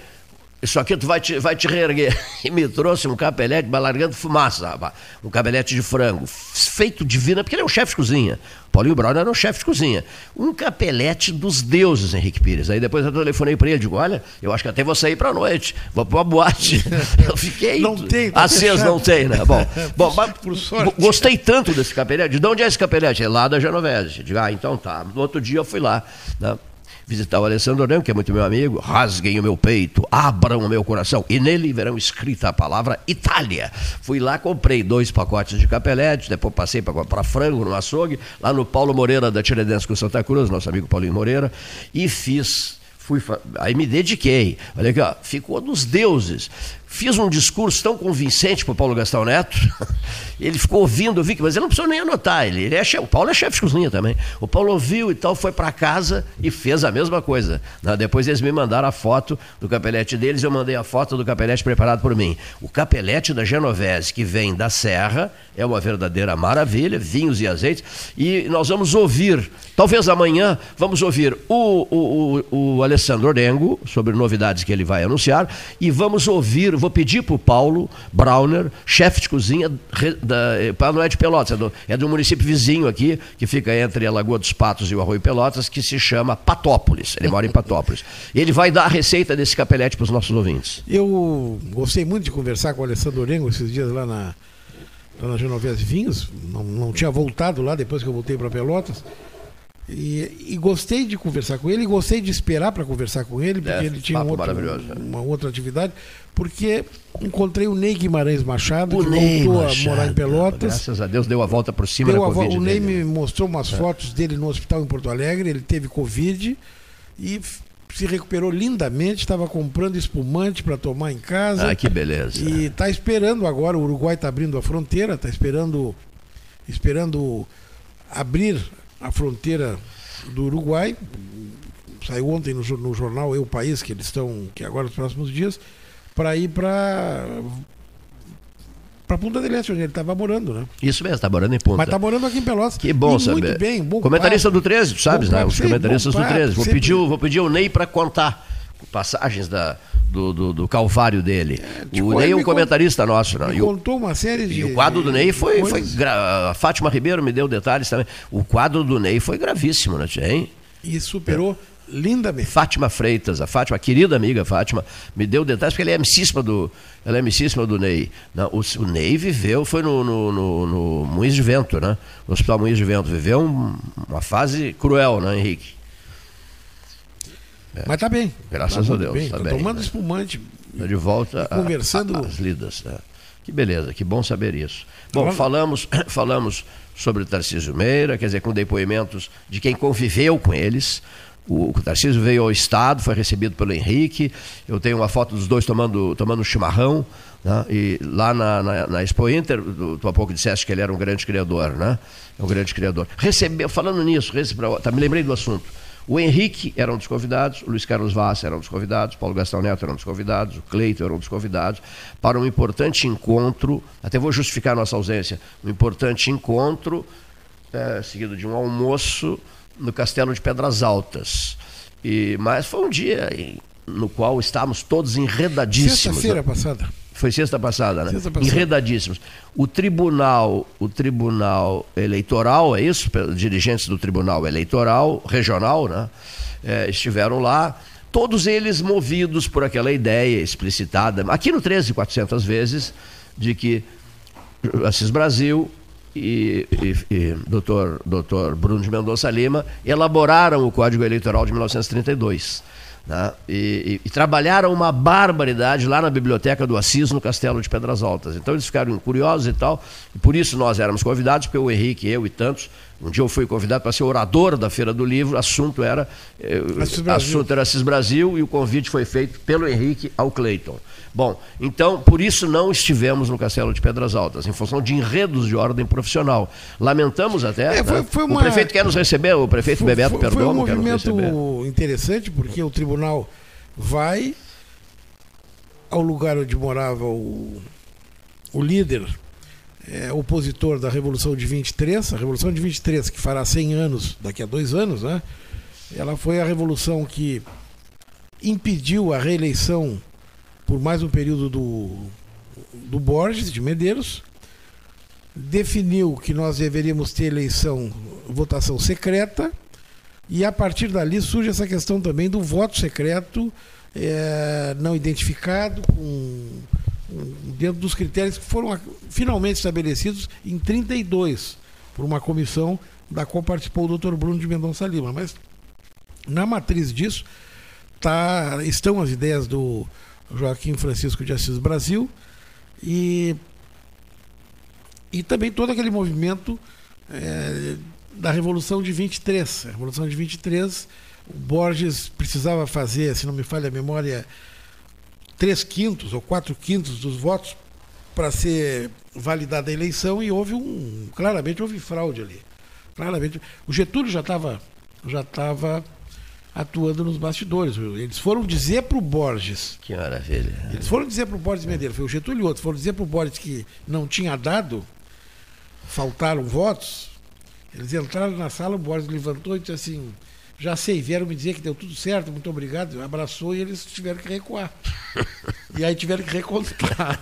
isso aqui tu vai te, vai te reerguer. E me trouxe um capelete, mas largando fumaça, rapaz. Um capelete de frango, feito divina, porque ele é um chefe de cozinha. Paulinho Brown era um chefe de cozinha. Um capelete dos deuses, Henrique Pires. Aí depois eu telefonei para ele, digo, olha, eu acho que até vou sair pra noite, vou pra uma boate. Eu fiquei... Não tem, tá Aceso não tem, né? Bom, bom mas Por sorte. go- gostei tanto desse capelete. De onde é esse capelete? É lá da Genovese. Digo, ah, então tá. No outro dia eu fui lá, né? Visitar o Alessandro Orengo, que é muito meu amigo, rasguem o meu peito, abram o meu coração, e nele verão escrita a palavra Itália. Fui lá, comprei dois pacotes de capelete, depois passei para frango no açougue, lá no Paulo Moreira da Tiradentes com Santa Cruz, nosso amigo Paulinho Moreira, e fiz Fui aí me dediquei. Olha aqui, ó, ficou dos deuses. Fiz um discurso tão convincente para o Paulo Gastão Neto. Ele ficou ouvindo, eu vi que, mas ele não precisou nem anotar. Ele, ele é chefe, o Paulo é chefe de cozinha também. O Paulo ouviu e tal, foi para casa e fez a mesma coisa. né? Depois eles me mandaram a foto do capelete deles, eu mandei a foto do capelete preparado por mim. O capelete da Genovese, que vem da Serra, é uma verdadeira maravilha, vinhos e azeites. E nós vamos ouvir, talvez amanhã, vamos ouvir o, o, o, o Alessandro Orengo, sobre novidades que ele vai anunciar, e vamos ouvir, vou pedir para o Paulo Brauner, chefe de cozinha, da, eh, não é de Pelotas, é do, é do município vizinho aqui, que fica entre a Lagoa dos Patos e o Arroio Pelotas, que se chama Patópolis. Ele mora em Patópolis. Ele vai dar a receita desse capelete para os nossos ouvintes. Eu gostei muito de conversar com o Alessandro Orengo esses dias lá na, lá na Genovese Vinhos. Não, não tinha voltado lá depois que eu voltei para Pelotas. E, e gostei de conversar com ele, e gostei de esperar para conversar com ele, porque É, ele tinha um outro- maravilhoso, é. uma outra atividade. Porque encontrei o Ney Guimarães Machado, O que Ney voltou Machado, a morar em Pelotas. Graças a Deus deu a volta por cima Deu da Covid o Ney dele. me mostrou umas fotos dele no hospital em Porto Alegre. Ele teve Covid e se recuperou lindamente. Estava comprando espumante para tomar em casa. Ah, que beleza. E está esperando agora, o Uruguai está abrindo a fronteira, está esperando, esperando abrir a fronteira do Uruguai. Saiu ontem no, no jornal Eu País, que eles estão, que agora nos próximos dias, para ir para para Punta del Este, onde ele estava morando, né? Isso mesmo, tá morando em Ponta. Mas está morando aqui em Pelotas. Que bom e saber. Muito bem, bom Comentarista papo. do 13, tu sabes, Bom né? Os sim, comentaristas do papo, 13. Vou pedir, o- vou pedir o Ney para contar passagens da, do, do, do calvário dele. tipo, o Ney é um comentarista nosso. Né? Me E contou uma série de. E o quadro do Ney foi. foi gra- A Fátima Ribeiro me deu detalhes também. O quadro do Ney foi gravíssimo, né, hein? E superou lindamente. Fátima Freitas, a Fátima, a querida amiga Fátima, me deu detalhes, porque ela é amicíssima do, ela é amicíssima do Ney. Não, o, o Ney viveu, foi no, no, no, no Moinhos de Vento, né? No Hospital Moinhos de Vento. Viveu um- uma fase cruel, né, Henrique? Mas tá bem. Graças tá a Deus, Bem. tá bem, tomando né? espumante. Tá de volta a- Conversando- a- às lidas. né? Que beleza, que bom saber isso. Bom, Agora- falamos, falamos sobre o Tarcísio Meira, quer dizer, com depoimentos de quem conviveu com eles. O, o Tarcísio veio ao Estado, foi recebido pelo Henrique. Eu tenho uma foto dos dois tomando, tomando chimarrão. né? E lá na, na, na Expo Inter, tu, tu há pouco disseste que ele era um grande criador, né? É um grande criador. Recebeu, falando nisso, rece- pra- tá, me lembrei do assunto. O Henrique era um dos convidados, o Luiz Carlos Vaz era um dos convidados, Paulo Gastão Neto era um dos convidados, o Cleito era um dos convidados, para um importante encontro, até vou justificar a nossa ausência, um importante encontro, eh, seguido de um almoço no Castelo de Pedras Altas. E, mas foi um dia em- no qual estávamos todos enredadíssimos. Sexta-feira passada. Foi sexta passada, né? Sexta passada. Enredadíssimos. O tribunal, o tribunal eleitoral, é isso? Dirigentes do tribunal eleitoral regional, né? Eh, estiveram lá. Todos eles movidos por aquela ideia explicitada, aqui no 13, 400 vezes, de que Assis Brasil e, e, e doutor, doutor Bruno de Mendonça Lima elaboraram o Código Eleitoral de 1932. né? E, e- trabalharam uma barbaridade lá na biblioteca do Assis, no Castelo de Pedras Altas. Então eles ficaram curiosos e tal, e por isso nós éramos convidados, porque o Henrique, eu e tantos, um dia eu fui convidado para ser orador da Feira do Livro, o assunto era, eh, Assis Brasil. assunto era Assis Brasil e o convite foi feito pelo Henrique ao Cleiton. Bom, então por isso não estivemos no Castelo de Pedras Altas, em função de enredos de ordem profissional. Lamentamos até. É, foi- né? foi uma- O prefeito quer nos receber, o prefeito Foi, Bebeto foi- foi Perdomo um quer nos movimento interessante, porque o tribunal vai ao lugar onde morava o, o líder é, opositor da Revolução de 23, a Revolução de 23, que fará 100 anos daqui a dois anos, né? Ela foi a revolução que impediu a reeleição por mais um período do, do Borges, de Medeiros, definiu que nós deveríamos ter eleição, votação secreta, e a partir dali surge essa questão também do voto secreto eh, não identificado, com, dentro dos critérios que foram finalmente estabelecidos em 32, por uma comissão da qual participou o Dr. Bruno de Mendonça Lima. Mas na matriz disso tá, estão as ideias do Joaquim Francisco de Assis Brasil e, e também todo aquele movimento eh, da Revolução de 23. A Revolução de 23, o Borges precisava fazer, se não me falha a memória, três quintos ou quatro quintos dos votos para ser validada a eleição e houve um. Claramente houve fraude ali. Claramente. O Getúlio já estava já estava atuando nos bastidores. Eles foram dizer para o Borges Que maravilha. eles foram dizer para o Borges Medeiros, foi o Getúlio e outro, foram dizer para o Borges que não tinha dado, faltaram votos. Eles entraram na sala, o Borges levantou e disse assim: Já sei, vieram me dizer que deu tudo certo, muito obrigado. Abraçou e eles tiveram que recuar. e aí tiveram que recontar.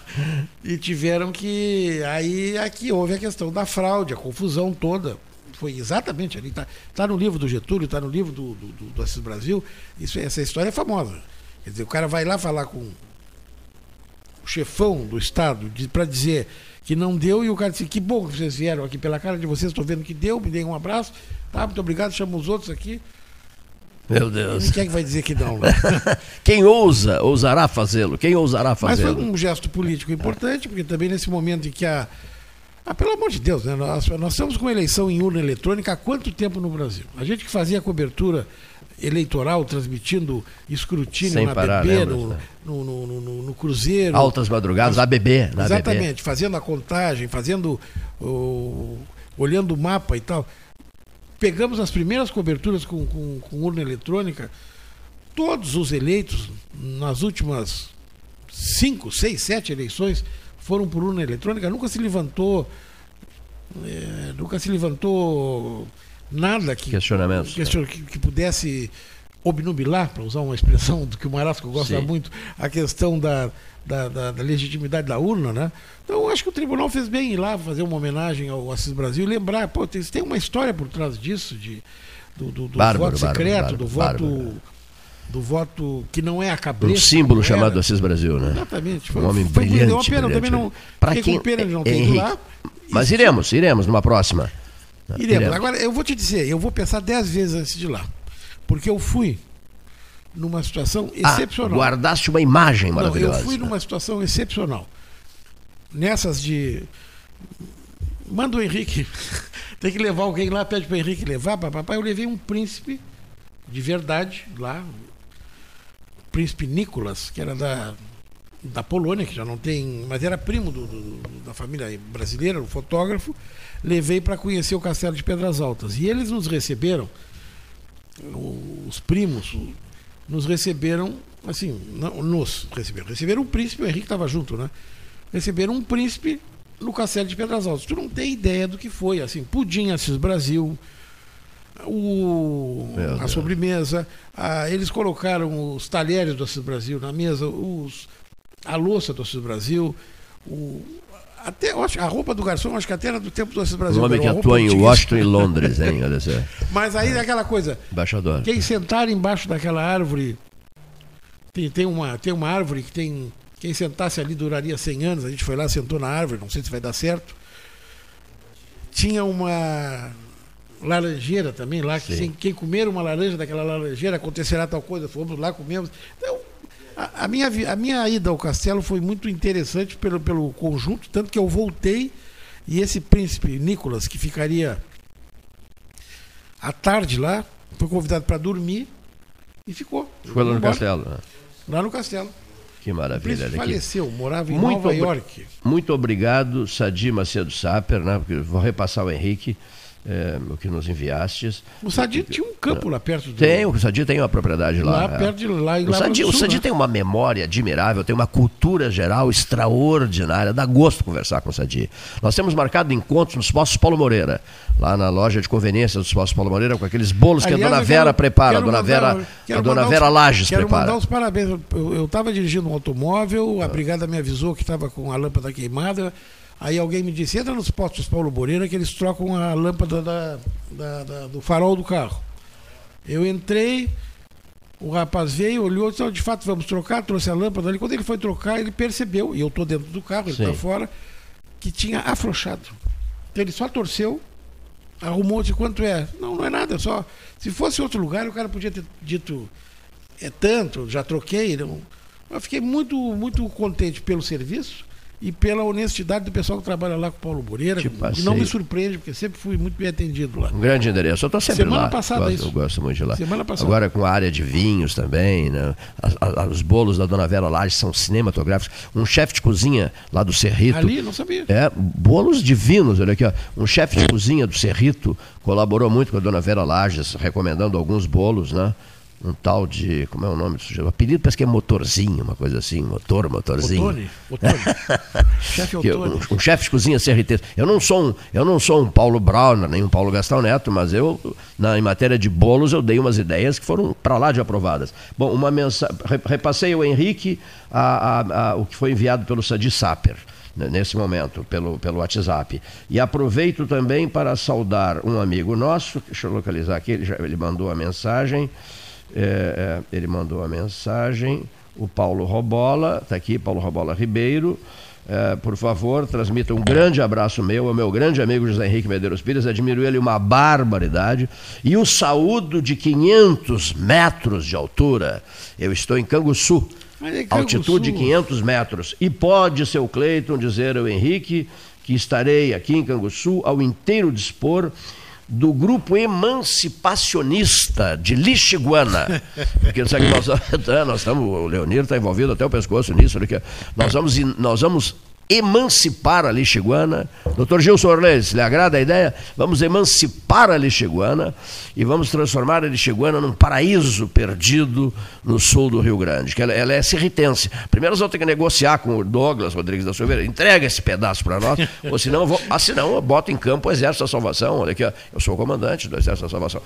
E tiveram que. Aí aqui houve a questão da fraude, a confusão toda. Foi exatamente ali. Está tá no livro do Getúlio, está no livro do, do, do, do Assis Brasil. Isso, essa história é famosa. Quer dizer, o cara vai lá falar com o chefão do Estado para dizer que não deu e o cara disse, que bom que vocês vieram aqui pela cara de vocês, estou vendo que deu, me deem um abraço, tá, muito obrigado, chama os outros aqui. Meu E Deus. quem é que vai dizer que não? Né? Quem ousa, ousará fazê-lo. Quem ousará Mas foi fazê-lo? um gesto político importante, porque também nesse momento em que a. Ah, pelo amor de Deus, né? nós, nós estamos com uma eleição em urna eletrônica há quanto tempo no Brasil? A gente que fazia cobertura eleitoral, transmitindo escrutínio Sem na parar, BB, no, né? no, no, no- no Cruzeiro. Altas madrugadas, na ABB. Na. Exatamente, fazendo a contagem, fazendo olhando o mapa e tal. Pegamos as primeiras coberturas com, com, com urna eletrônica, todos os eleitos nas últimas cinco, seis, sete eleições foram por urna eletrônica, nunca se levantou, eh, nunca se levantou nada que, Questionamentos. question- que, que pudesse obnubilar, para usar uma expressão do que o Marasco gosta Sim. muito, a questão da, da, da, da, legitimidade da urna, né? Então, acho que o tribunal fez bem ir lá fazer uma homenagem ao Assis Brasil e lembrar, pô, tem, tem uma história por trás disso, de, do, do, do bárbaro, voto secreto, bárbaro, do voto. bárbaro. Do voto que não é a cabeça. Um símbolo chamado Assis Brasil, né? Exatamente. Foi, um homem foi brilhante. Uma pena, brilhante. também não. Para quem pena de não ter ido lá. Mas iremos, iremos numa próxima. Iremos. iremos. Agora, eu vou te dizer, eu vou pensar dez vezes antes de ir lá. Porque eu fui numa situação excepcional. Ah, guardaste uma imagem maravilhosa. Não, eu fui numa situação excepcional. Nessas de. Manda o Henrique. Tem que levar alguém lá, pede para o Henrique levar. Papai, eu levei um príncipe de verdade lá. Príncipe Nicolas, que era da, da Polônia, que já não tem. Mas era primo do, do, da família brasileira, um fotógrafo. Levei para conhecer o Castelo de Pedras Altas. E eles nos receberam, os primos, nos receberam, assim, não, nos receberam. Receberam um príncipe, o Henrique estava junto, né? Receberam um príncipe no Castelo de Pedras Altas. Tu não tem ideia do que foi, assim, Pudim Assis Brasil, o, a sobremesa, a, eles colocaram os talheres do Assis Brasil na mesa, os, a louça do Assis Brasil, o, até a roupa do garçom, acho que até era do tempo do Brasil. Um homem que atua em Washington e Londres, hein? Mas aí é aquela coisa. Embaixador. Quem sentar embaixo daquela árvore. Tem, tem, uma, tem uma árvore que tem. Quem sentasse ali duraria 100 anos. A gente foi lá, sentou na árvore, não sei se vai dar certo. Tinha uma laranjeira também lá, que quem comer uma laranja daquela laranjeira acontecerá tal coisa. Fomos lá, comemos. Então, a, a, minha, a minha ida ao castelo foi muito interessante pelo, pelo conjunto, tanto que eu voltei e esse príncipe Nicolas, que ficaria à tarde lá, foi convidado para dormir e ficou. Ficou lá no embora. castelo. Né? Lá no castelo. Que maravilha. O faleceu, morava em muito Nova York. Muito obrigado, Sadi Macedo Saper, né? Porque vou repassar o Henrique é, o que nos enviastes. O Sadi tinha um campo lá perto do... Tem, o Sadi tem uma propriedade lá. Lá perto de lá em o Sadi, Sul, o Sadi né? tem uma memória admirável, tem uma cultura geral extraordinária, dá gosto conversar com o Sadi. Nós temos marcado encontros nos Postos Paulo Moreira, lá na loja de conveniência dos Postos Paulo Moreira, com aqueles bolos Aliás, que a dona Vera quero, prepara, quero a dona mandar, Vera, a dona Vera Lages quero prepara. Quero mandar os parabéns. Eu estava dirigindo um automóvel, a brigada me avisou que estava com a lâmpada queimada. Aí alguém me disse, entra nos postos Paulo Moreira que eles trocam a lâmpada da, da, da, do farol do carro. Eu entrei, o rapaz veio, olhou, disse, de fato vamos trocar, trouxe a lâmpada ali. Quando ele foi trocar, ele percebeu, e eu estou dentro do carro, ele está fora, que tinha afrouxado. Então ele só torceu, arrumou, disse quanto é? Não, não é nada, é só. Se fosse outro lugar, o cara podia ter dito, é tanto, já troquei. Não. Eu fiquei muito, muito contente pelo serviço e pela honestidade do pessoal que trabalha lá com o Paulo Moreira, que não me surpreende, porque sempre fui muito bem atendido lá. Um grande endereço. Eu estou sempre Semana lá. Passada gosto, isso. Eu gosto muito de lá. Semana passada. Agora com a área de vinhos também, né? As, as, os bolos da Dona Vera Lages são cinematográficos. Um chefe de cozinha lá do Cerrito. Ali, não sabia. É, bolos divinos, olha aqui, ó. Um chefe de cozinha do Cerrito colaborou muito com a Dona Vera Lages, recomendando alguns bolos, né? Um tal de. Como é o nome do sujeito? O apelido parece que é motorzinho, uma coisa assim, motor, motorzinho. Otone, Otone. chefe Otone. Um, um chefe de cozinha CRT. Eu não sou um, eu não sou um Paulo Brauner, nem um Paulo Gastão Neto, mas eu, na, em matéria de bolos, eu dei umas ideias que foram para lá de aprovadas. Bom, uma mensagem. Repassei ao Henrique a, a, a, o que foi enviado pelo Sadi Saper né, nesse momento, pelo, pelo WhatsApp. E aproveito também para saudar um amigo nosso, deixa eu localizar aqui, ele, já, ele mandou a mensagem. É, é, ele mandou a mensagem. O Paulo Robola, está aqui, Paulo Robola Ribeiro. É, por favor, transmita um grande abraço meu ao meu grande amigo José Henrique Medeiros Pires. Admiro ele uma barbaridade. E o saúdo de 500 metros de altura. Eu estou em Canguçu, é altitude de 500 metros. E pode, seu Cleiton, dizer ao Henrique que estarei aqui em Canguçu ao inteiro dispor do grupo emancipacionista de Lixiguana. Porque sabe que nós, nós estamos, o Leonir está envolvido até o pescoço nisso, porque nós vamos, nós vamos emancipar a lixiguana. Doutor Gilson Orleis, lhe agrada a ideia? Vamos emancipar a lixiguana e vamos transformar a lixiguana num paraíso perdido no sul do Rio Grande, que ela, ela é serritense. Primeiro nós vamos ter que negociar com o Douglas Rodrigues da Silveira, entrega esse pedaço para nós, ou senão vou, ah, senão eu boto em campo o Exército da Salvação. Olha aqui, ó, eu sou o comandante do Exército da Salvação.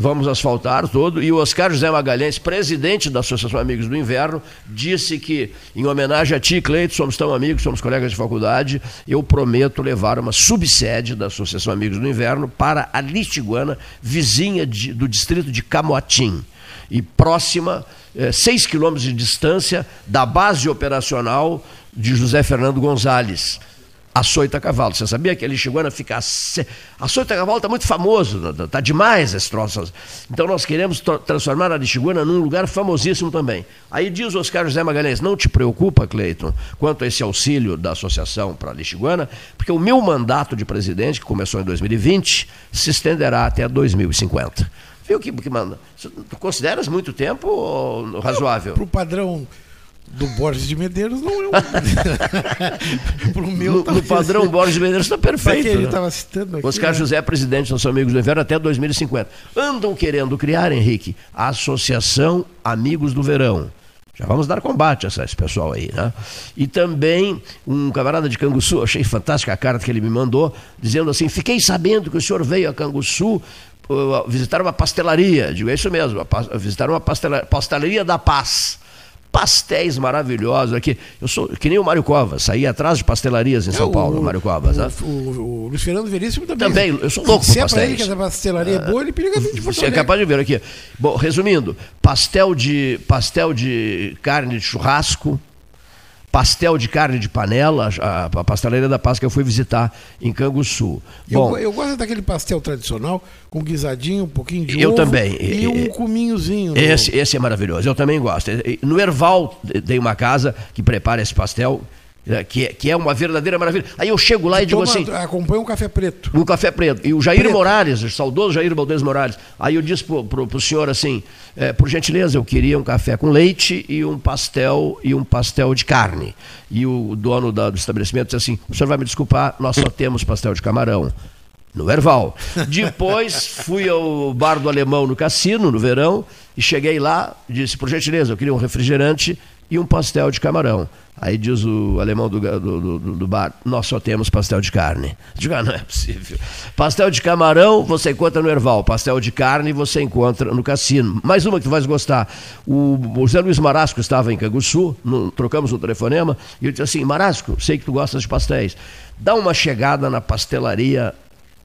Vamos asfaltar todo. E o Oscar José Magalhães, presidente da Associação Amigos do Inverno, disse que, em homenagem a ti, Cleito, somos tão amigos, somos colegas de faculdade, eu prometo levar uma subsede da Associação Amigos do Inverno para a Listiguana, vizinha de, do distrito de Camotim e próxima, eh, seis quilômetros de distância da base operacional de José Fernando Gonzalez açoita cavalo. Você sabia que a Lixiguana fica. A Açoita a cavalo está muito famoso, está demais esse troço. Então nós queremos transformar a Lixiguana num lugar famosíssimo também. Aí diz o Oscar José Magalhães: não te preocupa, Cleiton, quanto a esse auxílio da associação para a Lixiguana, porque o meu mandato de presidente, que começou em 2020, se estenderá até 2050. Viu que, que manda? Tu consideras muito tempo razoável? Para o padrão do Borges de Medeiros não é um. Pro meu, no, no padrão Borges de Medeiros está perfeito. ele estava né? citando aqui, Oscar né? José é presidente dos Amigos do Inverno até 2050. Andam querendo criar, Henrique, a Associação Amigos do Verão. Já vamos dar combate a esse pessoal aí, né? E também um camarada de Canguçu, achei fantástica a carta que ele me mandou, dizendo assim: fiquei sabendo que o senhor veio a Canguçu uh, visitar uma pastelaria. Digo, é isso mesmo, visitar uma pastelaria, pastelaria da Paz pastéis maravilhosos aqui. Eu sou que nem o Mário Covas, saí atrás de pastelarias em é, São Paulo, o Mário Covas. O, né? o, o, Luiz Fernando Veríssimo também. Também, eu sou louco por pastéis. Se é ele que a pastelaria é boa, ele periga de Você é capaz de ver aqui. Bom, resumindo, pastel de, pastel de carne de churrasco, pastel de carne de panela, a, a pastelaria da Paz que eu fui visitar em Canguçu. Bom, eu, eu gosto daquele pastel tradicional com guisadinho, um pouquinho de eu ovo também. e um cominhozinho. Esse, esse é maravilhoso, eu também gosto. No Erval tem uma casa que prepara esse pastel que, é, que é uma verdadeira maravilha. Aí eu chego lá e digo assim. Acompanha um café preto. Um café preto. E o Jair preto. Morales, o saudoso Jair Baldes Morales. Aí eu disse pro, pro senhor assim: é, por gentileza, eu queria um café com leite e um pastel e um pastel de carne. E o dono da, do estabelecimento disse assim: o senhor vai me desculpar, nós só temos pastel de camarão. No Erval. Depois fui ao bar do Alemão no Cassino, no verão, e cheguei lá, disse, por gentileza, eu queria um refrigerante e um pastel de camarão. Aí diz o alemão do, do, do, do, bar, nós só temos pastel de carne. Digo, ah, não é possível. Pastel de camarão você encontra no Erval, pastel de carne você encontra no cassino. Mais uma que tu vais gostar. O, o José Luiz Marasco estava em Canguçu, no, trocamos um telefonema, e eu disse assim, Marasco, sei que tu gostas de pastéis. Dá uma chegada na pastelaria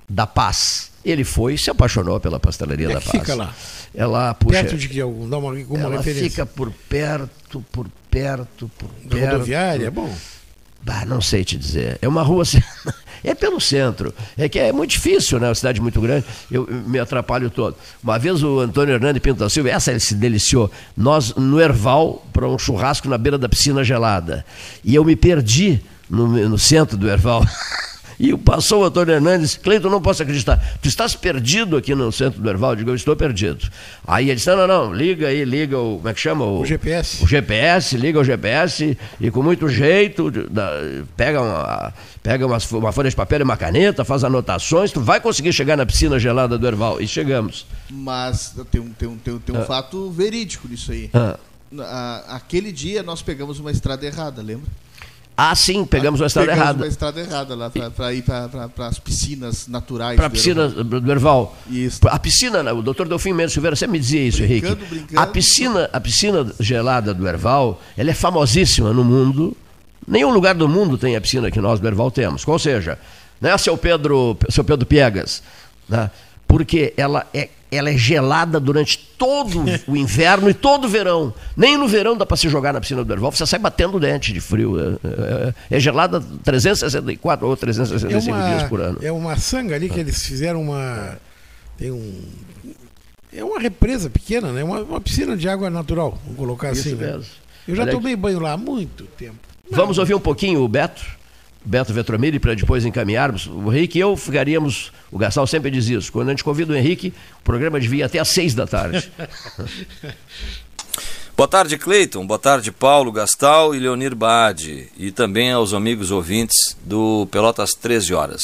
da Paz. Ele foi e se apaixonou pela pastelaria é da Paz. Fica lá. Ela puxa, perto de que algum, dá uma, uma ela referência. fica por perto, por perto, por da perto. rodoviária, é bom. Bah, não sei te dizer. É uma rua assim, é pelo centro. É que é muito difícil, né? Uma cidade muito grande. Eu me atrapalho todo. Uma vez o Antônio Hernandes Pinto da Silva, essa ele se deliciou. Nós no Erval para um churrasco na beira da piscina gelada. E eu me perdi no, no centro do Erval. E passou o Antônio Hernandes, Cleiton, não posso acreditar, tu estás perdido aqui no centro do Erval? Eu digo, eu estou perdido. Aí ele disse, não, não, não, liga aí, liga o, como é que chama? O, o GPS. O GPS, liga o GPS e com muito jeito, pega uma, pega uma, uma folha de papel e uma caneta, faz anotações, tu vai conseguir chegar na piscina gelada do Erval. E chegamos. Mas tem um, tem um, tem um, tem um ah. fato verídico nisso aí. Ah. Aquele dia nós pegamos uma estrada errada, lembra? Ah, sim, pegamos uma estrada pegamos errada. uma estrada errada lá para ir para as piscinas naturais. Para a piscina do Erval. Isso. A piscina, o doutor Delfim Mendes Silveira sempre me dizia isso, brincando, Henrique. Brincando. A piscina, a piscina gelada do Erval, ela é famosíssima no mundo. Nenhum lugar do mundo tem a piscina que nós do Erval temos. Ou seja, né, seu Pedro, seu Pedro Piegas, né, porque ela é ela é gelada durante todo o inverno e todo o verão. Nem no verão dá para se jogar na piscina do Erval, você sai batendo o dente de frio. É, é, é gelada 364 ou 365 é uma, dias por ano. É uma sanga ali que eles fizeram uma. Tem um. É uma represa pequena, né? Uma, uma piscina de água natural, vamos colocar Isso assim. Né? Eu já Olha tomei banho lá há muito tempo. Vamos ouvir um pouquinho o Beto? Beto Vetromilli para depois encaminharmos. O Henrique e eu ficaríamos, o Gastal sempre diz isso, quando a gente convida o Henrique, o programa devia até às seis da tarde. Boa tarde, Cleiton. Boa tarde, Paulo, Gastal e Leonir Bade. E também aos amigos ouvintes do Pelotas 13 Horas.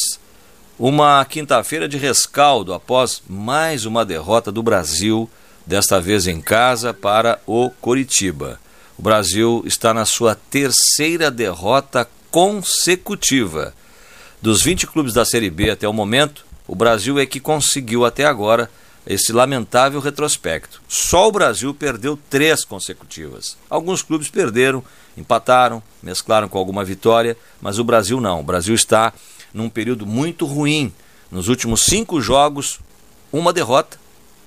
Uma quinta-feira de rescaldo após mais uma derrota do Brasil, desta vez em casa, para o Coritiba. O Brasil está na sua terceira derrota consecutiva. Dos 20 clubes da Série B até o momento, o Brasil é que conseguiu até agora esse lamentável retrospecto. Só o Brasil perdeu três consecutivas. Alguns clubes perderam, empataram, mesclaram com alguma vitória, mas o Brasil não. O Brasil está num período muito ruim. Nos últimos cinco jogos, uma derrota,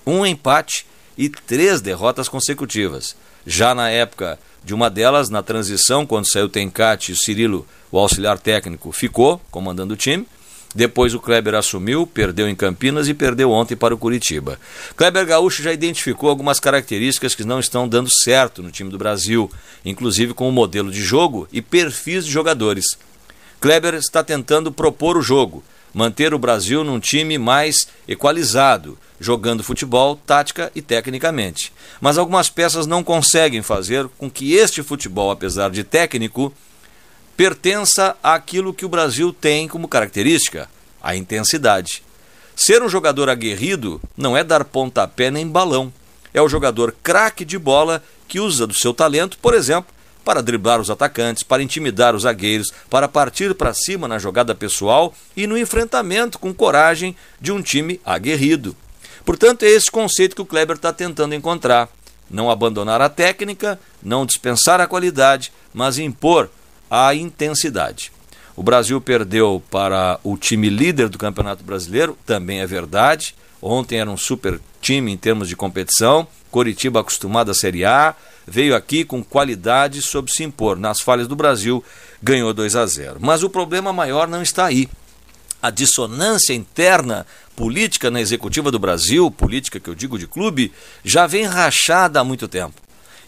um empate e três derrotas consecutivas. Já na época de uma delas, na transição, quando saiu o Tencate e o Cirilo, o auxiliar técnico, ficou comandando o time. Depois o Kleber assumiu, perdeu em Campinas e perdeu ontem para o Curitiba. Kleber Gaúcho já identificou algumas características que não estão dando certo no time do Brasil, inclusive com o modelo de jogo e perfis de jogadores. Kleber está tentando propor o jogo, manter o Brasil num time mais equalizado, jogando futebol, tática e tecnicamente. Mas algumas peças não conseguem fazer com que este futebol, apesar de técnico, pertença àquilo que o Brasil tem como característica, a intensidade. Ser um jogador aguerrido não é dar pontapé nem balão. É o jogador craque de bola que usa do seu talento, por exemplo, para driblar os atacantes, para intimidar os zagueiros, para partir para cima na jogada pessoal e no enfrentamento com coragem de um time aguerrido. Portanto, é esse conceito que o Kleber está tentando encontrar. Não abandonar a técnica, não dispensar a qualidade, mas impor a intensidade. O Brasil perdeu para o time líder do Campeonato Brasileiro, também é verdade. Ontem era um super time em termos de competição. Coritiba acostumado à Série A, veio aqui com qualidade sob se impor. Nas falhas do Brasil, ganhou 2 a 0. Mas o problema maior não está aí. A dissonância interna política na executiva do Brasil, política que eu digo de clube, já vem rachada há muito tempo.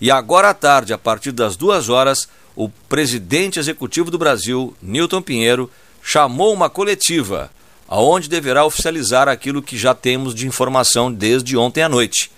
E agora à tarde, a partir das duas horas, o presidente executivo do Brasil, Newton Pinheiro, chamou uma coletiva, aonde deverá oficializar aquilo que já temos de informação desde ontem à noite.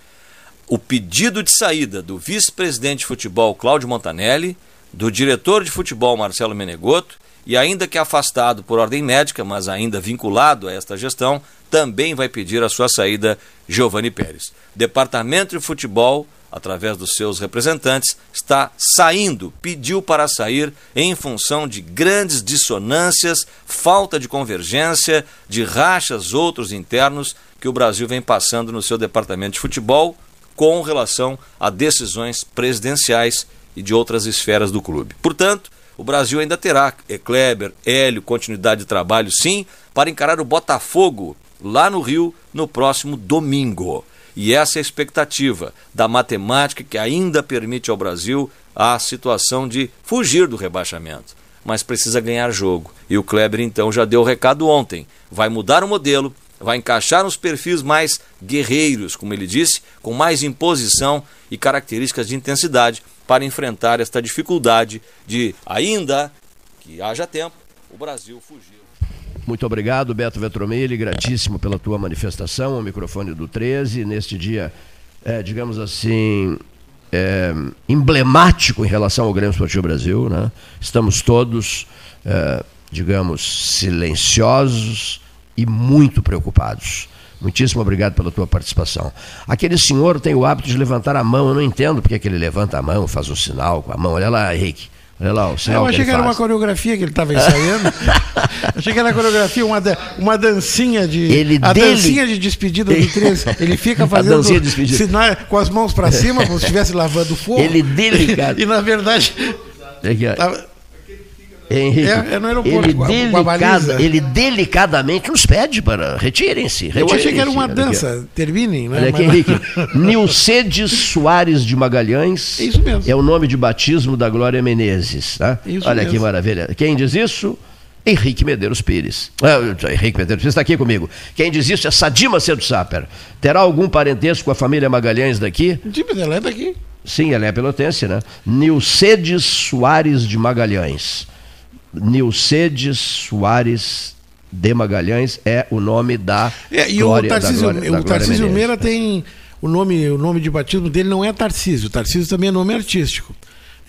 O pedido de saída do vice-presidente de futebol Cláudio Montanelli, do diretor de futebol Marcelo Menegoto e ainda que afastado por ordem médica, mas ainda vinculado a esta gestão, também vai pedir a sua saída Giovanni Pérez. Departamento de Futebol através dos seus representantes, está saindo, pediu para sair em função de grandes dissonâncias, falta de convergência, de rachas outros internos que o Brasil vem passando no seu departamento de futebol com relação a decisões presidenciais e de outras esferas do clube. Portanto, o Brasil ainda terá Kleber, Hélio, continuidade de trabalho, sim, para encarar o Botafogo lá no Rio no próximo domingo. E essa é a expectativa da matemática que ainda permite ao Brasil a situação de fugir do rebaixamento. Mas precisa ganhar jogo. E o Kleber então já deu o recado ontem. Vai mudar o modelo, vai encaixar nos perfis mais guerreiros, como ele disse, com mais imposição e características de intensidade para enfrentar esta dificuldade de, ainda que haja tempo, o Brasil fugir. Muito obrigado, Beto Vetromilli, gratíssimo pela tua manifestação ao microfone do 13, neste dia, é, digamos assim, é, emblemático em relação ao Grêmio Esportivo Brasil. Né? Estamos todos, é, digamos, silenciosos e muito preocupados. Muitíssimo obrigado pela tua participação. Aquele senhor tem o hábito de levantar a mão, eu não entendo porque que ele levanta a mão, faz um sinal com a mão. Olha lá, Henrique. Olha lá, o sinal Eu achei que, que era faz. uma coreografia que ele estava ensaiando. achei que era coreografia, uma, uma dancinha de. Ele a dele... dancinha de despedida do 13. Ele fica fazendo sinal com as mãos para cima, como se estivesse lavando fogo. Ele delicado. E, na verdade. Tava, Henrique, é, é no aeroporto, ele, com a, delicada, com ele delicadamente nos pede para retirem-se. Retirem Eu achei que era uma dança, terminem. Né? Olha aqui, Henrique. Nilcedes Soares de Magalhães. É isso mesmo. É o nome de batismo da Glória Menezes. Tá? Isso Olha mesmo. que maravilha. Quem diz isso? Henrique Medeiros Pires. Ah, Henrique Medeiros Pires está aqui comigo. Quem diz isso é Sadima Cedo Saper. Terá algum parentesco com a família Magalhães daqui? Sim, ela é daqui. Sim, ela é pelotense, né? Nilcedes Soares de Magalhães. Nilcedes Soares de Magalhães é o nome da é, e Glória, o Tarcísio, Glória, o Tarcísio Meira tem o nome, o nome de batismo dele não é Tarcísio, Tarcísio também é nome artístico.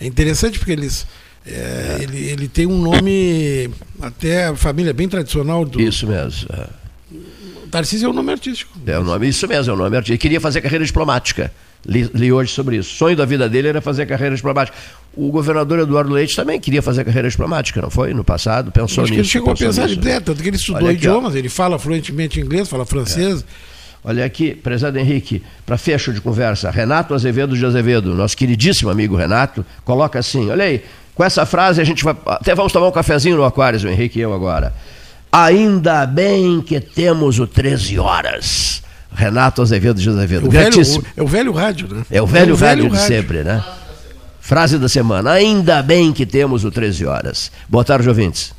É interessante porque eles é, é. Ele, ele tem um nome até família bem tradicional do Isso mesmo. É. Tarcísio é um nome artístico. É o nome, isso mesmo, é o nome artístico. Ele queria fazer carreira diplomática. Li, li, hoje sobre isso. O sonho da vida dele era fazer carreira diplomática. O governador Eduardo Leite também queria fazer carreira diplomática, não foi? No passado, pensou Acho nisso. Que ele chegou a pensar nisso. É, tanto que ele estudou Olha idiomas, ele fala fluentemente inglês, fala francês. Olha aqui, prezado Henrique, para fecho de conversa, Renato Azevedo de Azevedo, nosso queridíssimo amigo Renato, coloca assim: olha aí, com essa frase a gente vai. Até vamos tomar um cafezinho no Aquários, o Henrique e eu agora. Ainda bem que temos o 13 horas. Renato Azevedo de Azevedo. O velho, o, é o velho rádio, né? É o velho, é o velho, velho de sempre, né? Frase da semana. Ainda bem que temos o 13 horas. Boa tarde, ouvintes.